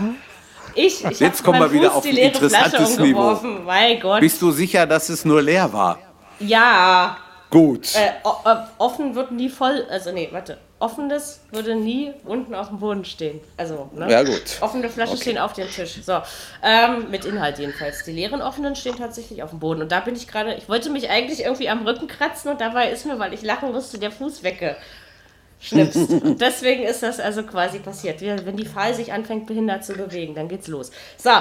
Ich, ich Jetzt kommen wir wieder Fuß auf die ein leere Flasche interessantes Niveau. umgeworfen. Mein Gott. Bist du sicher, dass es nur leer war? ja. Gut. Äh, äh, offen wird nie voll, also nee, warte. Offenes würde nie unten auf dem Boden stehen. Also, ne? Ja, gut. Offene Flaschen stehen auf dem Tisch. So, ähm, mit Inhalt jedenfalls. Die leeren offenen stehen tatsächlich auf dem Boden. Und da bin ich gerade, ich wollte mich eigentlich irgendwie am Rücken kratzen und dabei ist mir, weil ich lachen musste, der Fuß weggeschnipst. <laughs> und deswegen ist das also quasi passiert. Wenn die Pfahl sich anfängt, behindert zu bewegen, dann geht's los. So,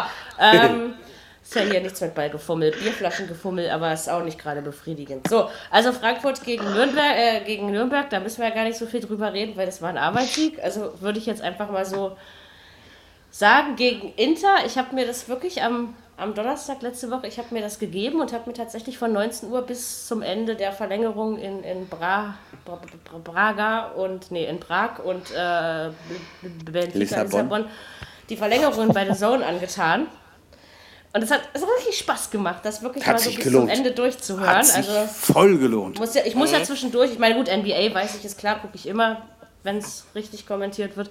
ähm, <laughs> ist ja hier nichts mit Ballgefummel, Bierflaschengefummel, aber ist auch nicht gerade befriedigend. So, also Frankfurt gegen Nürnberg, äh, gegen Nürnberg, da müssen wir ja gar nicht so viel drüber reden, weil das war ein Arbeitssieg. Also würde ich jetzt einfach mal so sagen, gegen Inter, ich habe mir das wirklich am, am Donnerstag letzte Woche, ich habe mir das gegeben und habe mir tatsächlich von 19 Uhr bis zum Ende der Verlängerung in, in Bra, Bra, Bra, Braga und, nee, in Prag und äh, Benfica, Lissabon. Lissabon die Verlängerung bei der Zone angetan. Und es hat, es hat richtig Spaß gemacht, das wirklich Hat mal so bis gelohnt. zum Ende durchzuhören. Hat sich Also voll gelohnt. muss ja, ich muss ja zwischendurch, ich meine, gut, NBA weiß ich, ist klar, gucke ich immer, wenn es richtig kommentiert wird.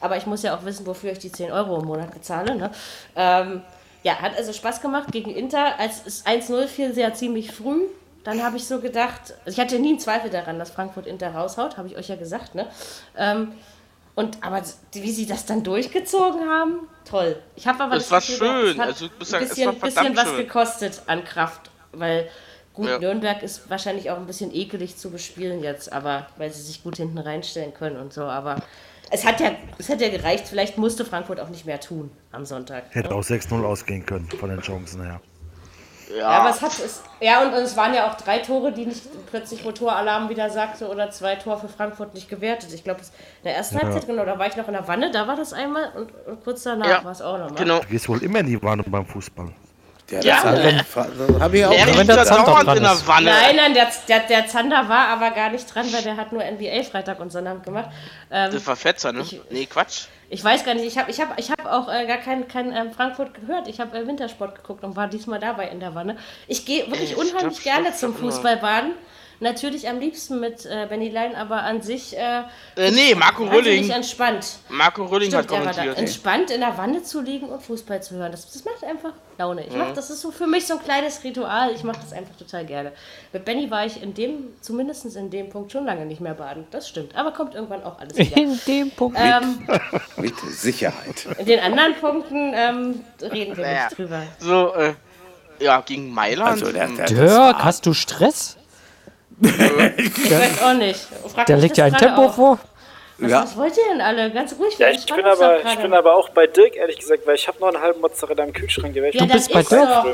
Aber ich muss ja auch wissen, wofür ich die 10 Euro im Monat bezahle. Ne? Ähm, ja, hat also Spaß gemacht gegen Inter. Als es 1-0 fiel, sehr ziemlich früh. Dann habe ich so gedacht, also ich hatte nie einen Zweifel daran, dass Frankfurt Inter raushaut, habe ich euch ja gesagt. Ne? Ähm, und aber wie sie das dann durchgezogen haben, toll. Ich habe aber Das war Gefühl schön. es hat Also, du bist ein es bisschen, war bisschen was schön. gekostet an Kraft, weil gut, Ja. Nürnberg ist wahrscheinlich auch ein bisschen ekelig zu bespielen jetzt, aber weil sie sich gut hinten reinstellen können und so, aber es hat ja, es hat ja gereicht, vielleicht musste Frankfurt auch nicht mehr tun am Sonntag. Hätte auch 6-0 ausgehen können von den Chancen her. Ja, aber es hat es. Ja, und, und es waren ja auch drei Tore, die nicht plötzlich Motoralarm wieder sagte oder zwei Tore für Frankfurt nicht gewertet. Ich glaube, in der ersten Halbzeit, genau, da war ich noch in der Wanne, da war das einmal und, und kurz danach Ja, war es auch nochmal. Genau. Du gehst wohl immer in die Wanne beim Fußball. Ja, Ja. das habe ich auch. Er der Zander dran in der. Wanne. Nein, nein, der, der, der Zander war aber gar nicht dran, weil der hat nur NBA Freitag und Sonntag gemacht. Ähm, Das war Fetzer, ne? Ich- Nee, Quatsch. ich weiß gar nicht, ich habe ich hab, ich hab auch äh, gar kein, kein ähm, Frankfurt gehört. Ich habe äh, Wintersport geguckt und war diesmal dabei in der Wanne. Ich gehe wirklich Ey, unheimlich stopp, gerne zum stopp mal. Natürlich am liebsten mit äh, Benny Lein, aber an sich äh, Äh, nee, Marco Rülling. entspannt. Marco Rülling hat Stimmt, er war da. kommentiert. Entspannt in der Wanne zu liegen und Fußball zu hören. Das, das macht einfach Laune. Ich Mhm. mach, das ist so für mich so ein kleines Ritual. Ich mache das einfach total gerne. Mit Benny war ich in dem, zumindest in dem Punkt schon lange nicht mehr baden. Das stimmt. Aber kommt irgendwann auch alles wieder. In dem Punkt. ähm, Mit Sicherheit. in den anderen Punkten ähm, reden wir Naja. nicht drüber. So, äh, ja, gegen Mailand. Also, der, der, Dirk, hast du Stress? Ich weiß auch nicht. Frag Der legt ja ein Tempo auch. vor. Was, Ja. was wollt ihr denn alle? Ganz ruhig. Ja, ich bin, aber, ich bin aber auch bei Dirk, ehrlich gesagt, weil ich habe noch einen halben Mozzarella im Kühlschrank. Ja, dann bist bei Dirk?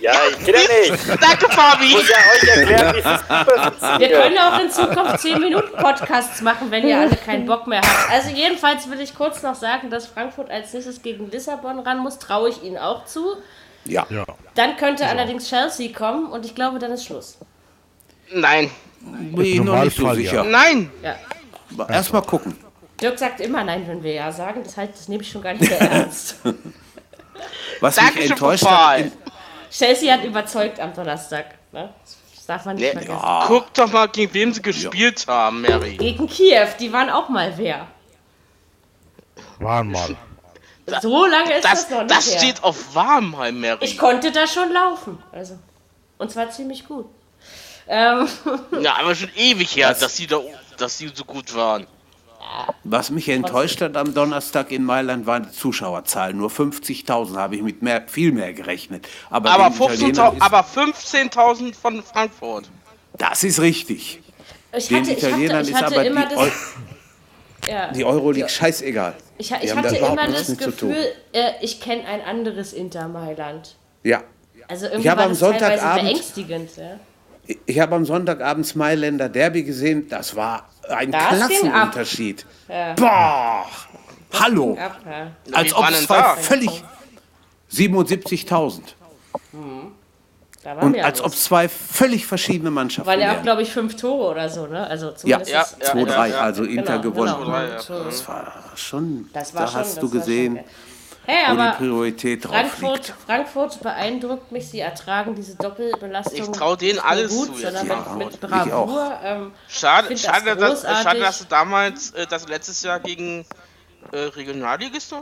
Ja, ich geht ja nicht. <laughs> Danke, Fabi! Ich muss ja euch erklären, wie Fußball Wir können auch in Zukunft 10 Minuten Podcasts machen, wenn ihr alle keinen Bock mehr habt. Also jedenfalls will ich kurz noch sagen, dass Frankfurt als nächstes gegen Lissabon ran muss. Traue ich ihnen auch zu. Ja. Ja. Dann könnte allerdings Chelsea kommen und ich glaube, dann ist Schluss. Nein, Bin ich noch nicht so sicher. nein! Ja. Erst mal gucken. Dirk sagt immer nein, wenn wir ja sagen. Das, heißt, das nehme ich schon gar nicht mehr ernst. <laughs> Was mich Dankeschön, enttäuscht hat, Chelsea hat überzeugt am Donnerstag. Ne? Das darf man nicht Nee, vergessen. Guck doch mal, gegen wem sie gespielt haben, Mary. Gegen Kiew, die waren auch mal wer. Waren mal. <laughs> So lange ist das, Das, noch nicht das her. steht auf Warmheim, Mary. Ich konnte da schon laufen. Also. Und zwar ziemlich gut. Ähm, Ja, aber schon ewig her, Was? dass sie da, dass sie so gut waren. was mich enttäuscht hat am Donnerstag in Mailand, waren die Zuschauerzahlen. Nur 50.000 habe ich mit mehr, viel mehr gerechnet. Aber, Aber den Italienern 15.000 ist- aber 15.000 von Frankfurt. das ist richtig. ich Den hatte, ich hatte, Italienern ich ist hatte aber immer die. Eu <laughs> ja. die Euroleague scheißegal. Ich, ich haben da hatte überhaupt immer nichts das mit zu tun. Gefühl, äh, ich kenne ein anderes Inter Mailand. Ja. Also irgendwie habe war am das teilweise Sonntagabend- beängstigend. Ja. Ich habe am Sonntagabend das Mailänder Derby gesehen. Das war ein Das. Klassenunterschied. Ja. Boah! Hallo! Ab, ja. Als ob es zwei völlig 77.000 Da waren und als ob es zwei völlig verschiedene Mannschaften Waren ja auch, wären. glaube ich, fünf Tore oder so, ne? Also zumindest. Ja, ja. 2-3, ja. also Inter Genau, gewonnen. genau. ja. Das war schon, Das war da schon, hast du gesehen, schon. Hey, wo die aber Priorität drauf Frankfurt, liegt. Frankfurt beeindruckt mich. Sie ertragen diese Doppelbelastung. Ich trau denen alles gut, zu jetzt. sondern Ja, mit, mit ich Bravour. Ähm, Schade, find das schade, dass, großartig. schade, dass du damals, äh, dass du letztes Jahr gegen äh, Regionalligisten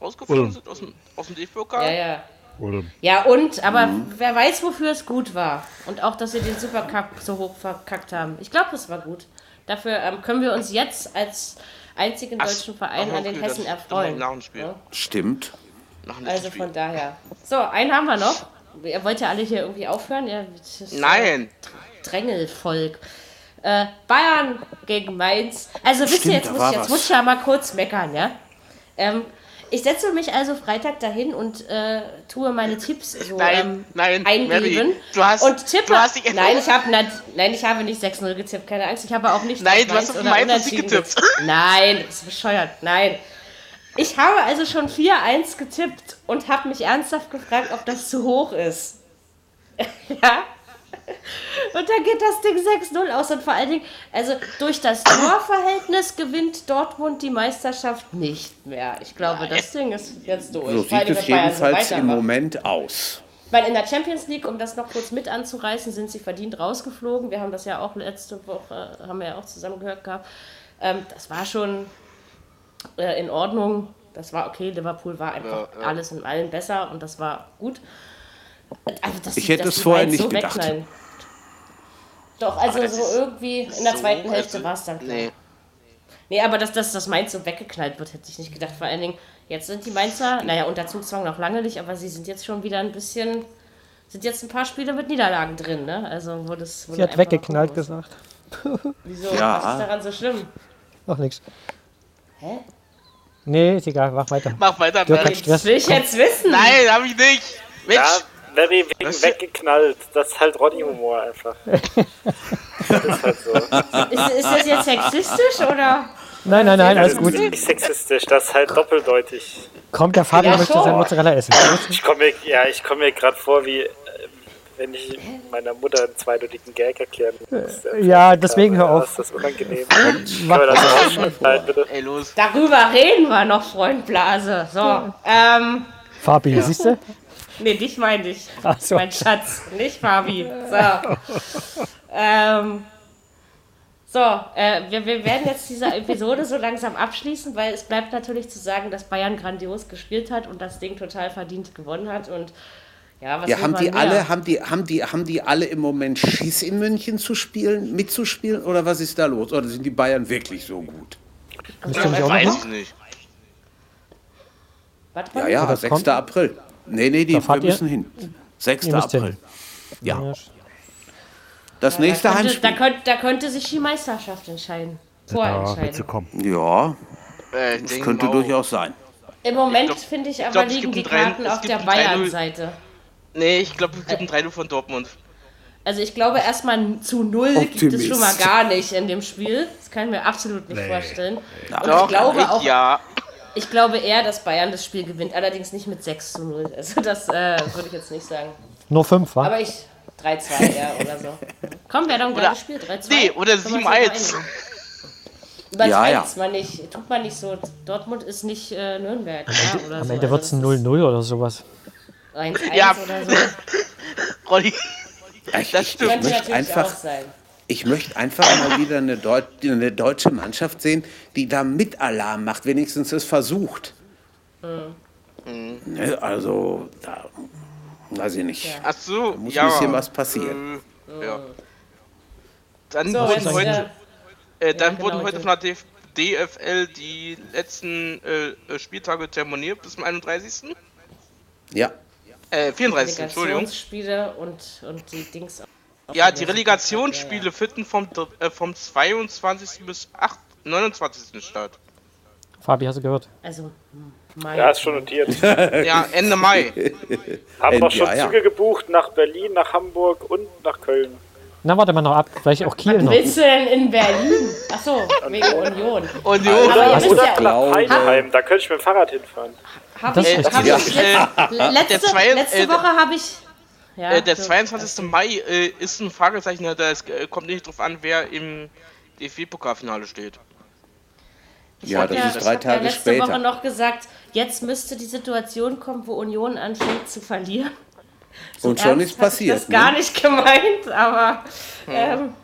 rausgeflogen sind aus dem, aus dem DFB-Pokal. ja, ja. Oder Ja, und, aber Mhm. wer weiß, wofür es gut war. Und auch, dass sie den Supercup so hoch verkackt haben. Ich glaube, es war gut. Dafür ähm, können wir uns jetzt als einzigen Ach, deutschen Verein an den Hessen erfreuen. Nach dem Spiel. Ja? Stimmt. Nach dem Also von daher. So, einen haben wir noch. Ihr wollt ja alle hier irgendwie aufhören. Ja, Nein, Drängelvolk. Äh, Bayern gegen Mainz. Also wisst ihr, jetzt muss, ich, jetzt muss ich ja mal kurz meckern, ja? Ähm, ich setze mich also Freitag dahin und äh, tue meine Tipps so <laughs> Nein, ähm, nein, eingeben. Mary, du hast- und tippe. du hast dich- nein, ich habe nein, ich habe nicht 6-0 getippt, keine Angst. Ich habe auch nicht Nein, du hast auf oder Mainz du Unentschieden getippt. <laughs> Nein, das ist bescheuert. Nein. Ich habe also schon 4-1 getippt und habe mich ernsthaft gefragt, ob das zu hoch ist. <laughs> ja? Und dann geht das Ding 6-0 aus. Und vor allen Dingen, also durch das Torverhältnis gewinnt Dortmund die Meisterschaft nicht mehr. Ich glaube, das Ding ist jetzt durch. So sieht es so jedenfalls im. Moment aus. Weil in der Champions League, um das noch kurz mit anzureißen, sind sie verdient rausgeflogen. Wir haben das ja auch letzte Woche, haben wir ja auch zusammen gehört gehabt. Ähm, das war schon äh, in Ordnung. Das war okay. Liverpool war einfach Ja, ja. alles in allem besser und das war gut. Also, Ich hätte es vorher nicht gedacht. wegknallen. Doch, also so irgendwie in der so, zweiten Hälfte also, war es dann klar. Nee. Nee, aber dass, dass das Mainz so weggeknallt wird, hätte ich nicht gedacht. Vor allen Dingen, jetzt sind die Mainzer, naja, unter Zugzwang noch lange nicht, aber sie sind jetzt schon wieder ein bisschen, sind jetzt ein paar Spiele mit Niederlagen drin, ne? Also, wo das. wo Sie hat weggeknallt gesagt. <laughs> Wieso? Ja. Was ist daran so schlimm? Noch nichts. Hä? Nee, ist egal, mach weiter. Mach weiter, Dirk. Das will ich jetzt wissen. Nein, hab ich nicht. Mensch, Ja, Larry wegen Was? weggeknallt. Das ist halt Ronny-Humor einfach. <laughs> das ist halt so. Ist, ist das jetzt sexistisch oder? Nein, nein, nein, alles Das gut. ist nicht sexistisch, das ist halt doppeldeutig. Kommt, der Fabio Ja, möchte sein Mozzarella essen. Ich komme mir, ja, ich komme mir gerade vor, wie äh, wenn ich meiner Mutter einen zweideutigen Gag erklären muss. Ja, deswegen hör Ja, auf. Ist das unangenehm? Können wir das rausschneiden, bitte? ey, los. Darüber reden wir noch, Freund Blase. So, ähm, Fabi, siehst du? Nee, dich meine ich. Ach so. Mein Schatz, nicht Fabi. So. ähm, so, äh, wir, wir werden jetzt diese Episode so langsam abschließen, weil es bleibt natürlich zu sagen, dass Bayern grandios gespielt hat und das Ding total verdient gewonnen hat. Und ja, was Ja, haben die mehr? alle, haben die, haben die, haben die alle im Moment Schiss in München zu spielen, mitzuspielen oder was ist da los? Oder sind die Bayern wirklich so gut? Auch noch Weiß ich nicht. Was Ja, ja, das 6. kommt? April. Nee, nee, die, Da wir ihr? müssen hin. 6. Ihr müsst April. hin. Ja, Ja. das nächste da, könnte, da, Heimspiel. könnte, da könnte sich die Meisterschaft entscheiden. Ja, vorentscheiden. kommen. Ja, Äh, das könnte durchaus sein. Im Moment finde ich aber glaub, liegen die Karten auf der 3-0. Bayern-Seite. Nee, ich glaube, es gibt ein 3 von Dortmund. Also ich glaube erstmal zu null gibt es Optimist. schon mal gar nicht in dem Spiel. Das kann ich mir absolut nicht Nee. vorstellen. Und Doch, ich glaube auch, ja. Ich glaube eher, dass Bayern das Spiel gewinnt, allerdings nicht mit 6 zu 0. Also das äh, würde ich jetzt nicht sagen. Nur fünf, wa? Aber ich 3-2 eher oder so. Komm, doch ein geiles Spiel. 3-2. Nee, oder Können wir uns 7-1. einigen. <laughs> Übertreibt's Ja, ja. mal nicht. Tut man nicht so. Dortmund ist nicht äh, Nürnberg. Ja, oder Am so. Ende wird es ein Also, 0-0 oder sowas. das ist 1-1 Ja. oder so. <laughs> Rolli. Das stimmt. Könnte natürlich auch einfach, sein. Ich möchte einfach mal wieder eine, Deut eine deutsche Mannschaft sehen, die da mit Alarm macht, wenigstens es versucht. Ne, Also, da weiß ich nicht. Ach so, Da muss ja. ein bisschen was passieren. Äh, ja. Dann So, wurden jetzt, heute, äh, äh, dann ja, wurden genau, heute von der DF DFL die letzten äh, äh, Spieltage terminiert bis zum 31. Ja, Äh, 34. Entschuldigung. Relegationsspiele und, und die Dings. auch Ja, die Relegationsspiele finden vom, äh, vom 22. bis 8, 29. statt. Fabi, hast du gehört? Also, hm, mein. Ja, ist schon notiert. <laughs> Ja, Ende Mai. Haben wir Ja, schon ja. Züge gebucht nach Berlin, nach Hamburg und nach Köln. Na, warte mal noch ab. Vielleicht auch Kiel noch. Willst du denn in Berlin? Achso, wegen Union. Jo, ihr wisst Oder ja, nach Heidenheim, da könnte ich mit dem Fahrrad hinfahren. hab Das ich, ist hab ja. ich äh, letzte, letzte äh, Woche habe ich. Ja, äh, der so. 22. Mai äh, ist ein Fragezeichen, da es äh, kommt nicht drauf an, wer im DFB-Pokalfinale steht. ja hab das ja, ist ich drei hab ja Tage letzte Woche später. noch gesagt, jetzt müsste die Situation kommen, wo Union anfängt zu verlieren. So Und schon ist ich passiert. Das gar Ne? nicht gemeint, aber ähm,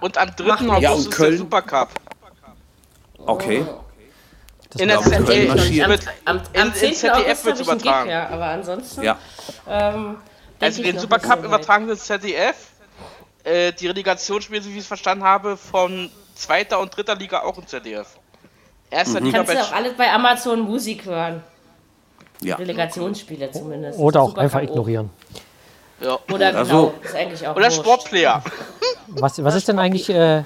Und am 3. Macht August Ja, und ist der Köln- Supercup. Okay. Das In der ZDF, am, wird, am, am in 10. ZDF August wird's habe ich einen Gig, übertragen. ja, aber ansonsten Ja, ähm, Also den Supercup so übertragen das ZDF. Äh, die Relegationsspiele, so wie ich es verstanden habe, von zweiter und dritter Liga auch im ZDF. Erster Liga Kannst du auch alles bei Amazon Musik hören. ja. Relegationsspiele zumindest. Oder auch einfach ignorieren. ja. Oder Oder genau, so. ist eigentlich auch Oder wurscht. Sportplayer. Was, was ist denn eigentlich, äh,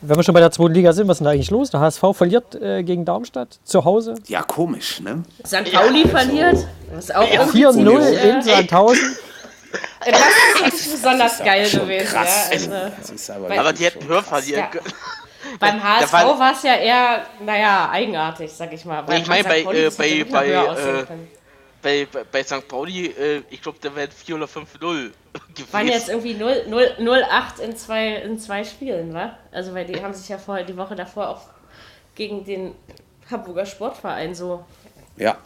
wenn wir schon bei der zweiten Liga sind, was ist denn da eigentlich los? Der HSV verliert äh, gegen Darmstadt zu Hause. Ja, komisch, ne? St. Pauli verliert. Was auch irgendwie 4-0 ziemlich, äh, in Sandhausen. Das ist nicht besonders geil schon gewesen. krass. Ja, also, Das ist aber, Aber die hätten höher verlieren Ja. können. <laughs> beim HSV war- es ja eher, naja, eigenartig, sag ich mal. ich meine, St. bei, Pauli, äh, das hätte bei- bei, äh. Bei, bei, bei St. Pauli, äh, ich glaube, der wäre 4 oder 5-0 <laughs> Waren jetzt gewesen. irgendwie 0, 0, 0,8 in zwei, in zwei Spielen, wa? Also, weil die haben sich ja vorher die Woche davor auch gegen den Hamburger Sportverein so. ja.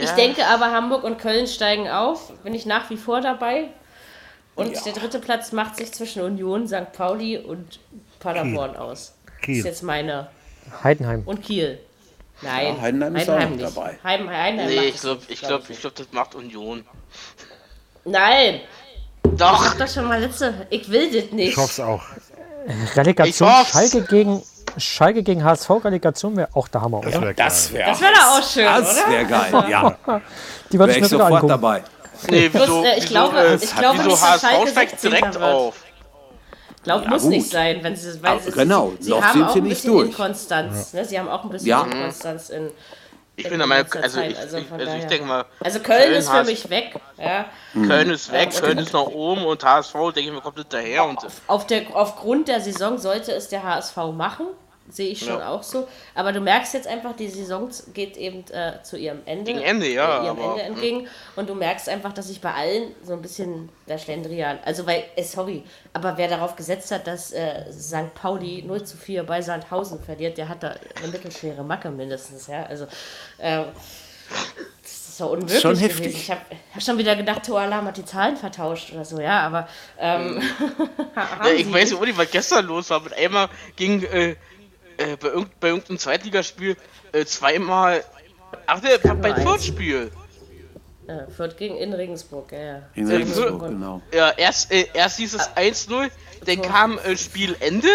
Ich denke aber, Hamburg und Köln steigen auf. Bin ich nach wie vor dabei. Und Ja. der dritte Platz macht sich zwischen Union, St. Pauli und Paderborn aus. Das Kiel. ist jetzt meine. Heidenheim. Und Kiel. Nein, Ja, Heidenheim ist auch noch nicht. dabei. Heim, Heidenheim Nee, ich das glaube, nicht, ich glaub glaube, ich ich glaube, das macht Union. Nein, ich Doch, hab das schon mal letzte. Ich will das nicht. Ich hoffe es auch. Relegation Ich. Schalke gegen, Schalke gegen HSV. Relegation wäre auch der Hammer, Das oder? wäre Das wäre Das wäre auch schön, das oder? wäre geil. <laughs> Ja, Die würde wäre ich mir ich sofort angucken. dabei. nee, wieso, äh, ich wieso, glaube- äh, ich glaube wieso nicht, dass HSV Schalke steigt 16. direkt wird. auf? Glaub, Ja, muss gut. nicht sein, wenn sie, weil sie, genau, sie, sie noch haben sind auch sie ein nicht bisschen durch. Inkonstanz. Ne? Sie haben auch ein bisschen Ja. Inkonstanz in. Ich in bin der Meinung, also Zeit, ich, also ich, also ich denke mal, Also Köln, Köln ist für mich weg. Ja. Köln ist weg, Ja, Köln ist nach oben und HSV, denke ich mal, kommt hinterher. Und Auf der, aufgrund der Saison sollte es der HSV machen. Sehe ich schon Ja. auch so. Aber du merkst jetzt einfach, die Saison geht eben äh, zu ihrem Ende. Gegen Ende, ja, Äh, ihrem aber- Ende entgegen. Und du merkst einfach, dass sich bei allen so ein bisschen der Schlendrian. Also, weil, äh, sorry, aber wer darauf gesetzt hat, dass äh, St. Pauli 0 zu 4 bei Sandhausen verliert, der hat da eine mittelschwere Macke mindestens. Ja? Also, äh, das ist so unmöglich. Schon gewesen. heftig. Ich habe hab schon wieder gedacht, Toalam hat die Zahlen vertauscht oder so, ja, aber. Ähm, <laughs> haben ja, ich weiß nicht. nicht, was gestern los war. Mit einmal ging äh, äh, bei, irgend, bei irgendeinem Zweitligaspiel äh, zweimal. Ach, der, bei, bei. Fürth-Spiel. Ja, Fürth gegen in Regensburg, ja, ja. In Äh, Regensburg, Fürth- genau. Ja, erst, äh, erst hieß es 1-0, dann kam äh, Spielende,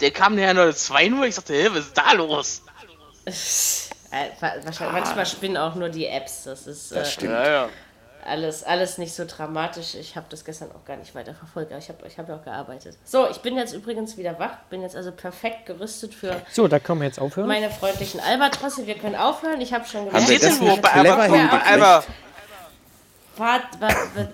dann kam nachher noch 2-0. Ich sagte, hä, was ist da los? <laughs> Äh, wa- wahrscheinlich, manchmal spinnen auch nur die Apps. Das ist. Äh, Das stimmt. Ja, ja. Alles, alles nicht so dramatisch. Ich habe das gestern auch gar nicht weiter verfolgt, aber ich habe ich hab ja auch gearbeitet. So, ich bin jetzt übrigens wieder wach, bin jetzt also perfekt gerüstet für So, da können wir jetzt aufhören. meine freundlichen Albatrosse. Wir können aufhören. Ich habe schon Haben wir gemerkt, das nicht bei clever Alba? Wart,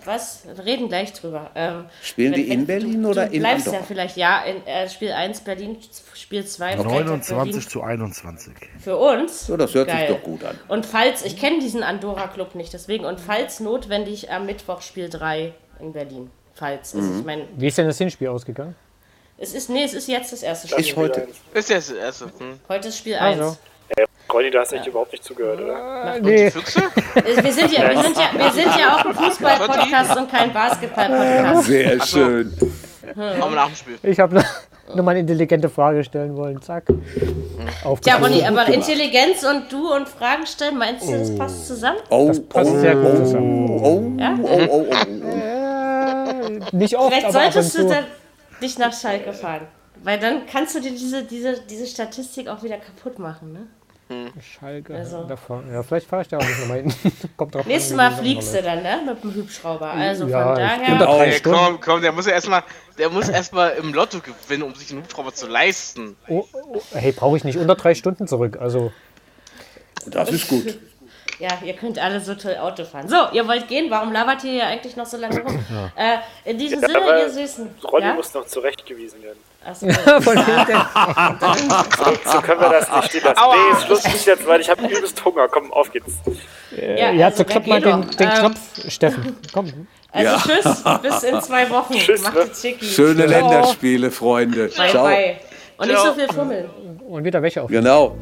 was? Wir reden gleich drüber. Ähm, Spielen die wenn- in Berlin du, oder du in bleibst Andorra? ja vielleicht, ja, in äh, Spiel 1 Berlin, Spiel 2 Freitag 29 Berlin. zu 21. Für uns. So, das hört Geil. sich doch gut an. Und falls, ich kenne diesen Andorra-Club nicht, deswegen, und falls notwendig am Mittwoch Spiel 3 in Berlin. Falls. Also Mhm. ich meine, Wie ist denn das Hinspiel ausgegangen? es ist, nee, es ist jetzt das erste Spiel. Ist heute. ist ja das erste. Hm. Heute ist Spiel 1. Conny, du hast echt überhaupt nicht zugehört, oder? Nee, Füchse? Wir sind ja, wir sind ja, wir sind ja auch ein Fußball-Podcast und kein Basketball-Podcast. Sehr schön. Machen wir nach dem Spiel. ich habe nur mal eine intelligente Frage stellen wollen. Zack. Tja, Aufgepasst. Ronny, aber Intelligenz und du und Fragen stellen, meinst du, das passt zusammen? Oh, Das passt sehr gut zusammen. oh, Ja? oh, oh, oh, oh. Äh, nicht oft, Vielleicht solltest du dann nicht nach Schalke fahren. Weil dann kannst du dir diese, diese, diese Statistik auch wieder kaputt machen, ne? Schalke. Also. davon. Ja, vielleicht fahre ich da auch nicht nochmal hin. <laughs> Kommt drauf Nächstes an, Mal fliegst du dann, ne? Mit dem Hubschrauber. Also Ja, von ich daher. bin da- Drei Ey, Stunden. komm, komm, der muss ja erstmal, der muss erstmal im Lotto gewinnen, um sich einen Hubschrauber zu leisten. Oh, oh, hey, brauche ich nicht unter drei Stunden zurück. Also, Das ist gut. Ja, ihr könnt alle so toll Auto fahren. So, ihr wollt gehen? Warum labert ihr ja eigentlich noch so lange rum? Äh, in diesem Ja, Sinne, ihr Süßen. Ronny ja? muss noch zurechtgewiesen werden. Achso, <laughs> von? So können wir das nicht stehen lassen. Aua. Nee, ist Schluss nicht jetzt, weil ich habe übelst Hunger. Komm, auf geht's. ja, ja, also, so wer klopft mal den, den Ähm, Knopf, Steffen. Komm. Also tschüss, bis in zwei Wochen. Tschüss, Macht ne? Schöne Länderspiele, Freunde. Bye, Ciao. bye. Und nicht so Ciao. viel fummeln. Und wieder welche auf. Genau.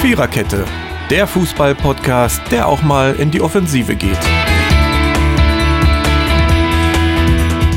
Viererkette, der Fußball-Podcast, der auch mal in die Offensive geht.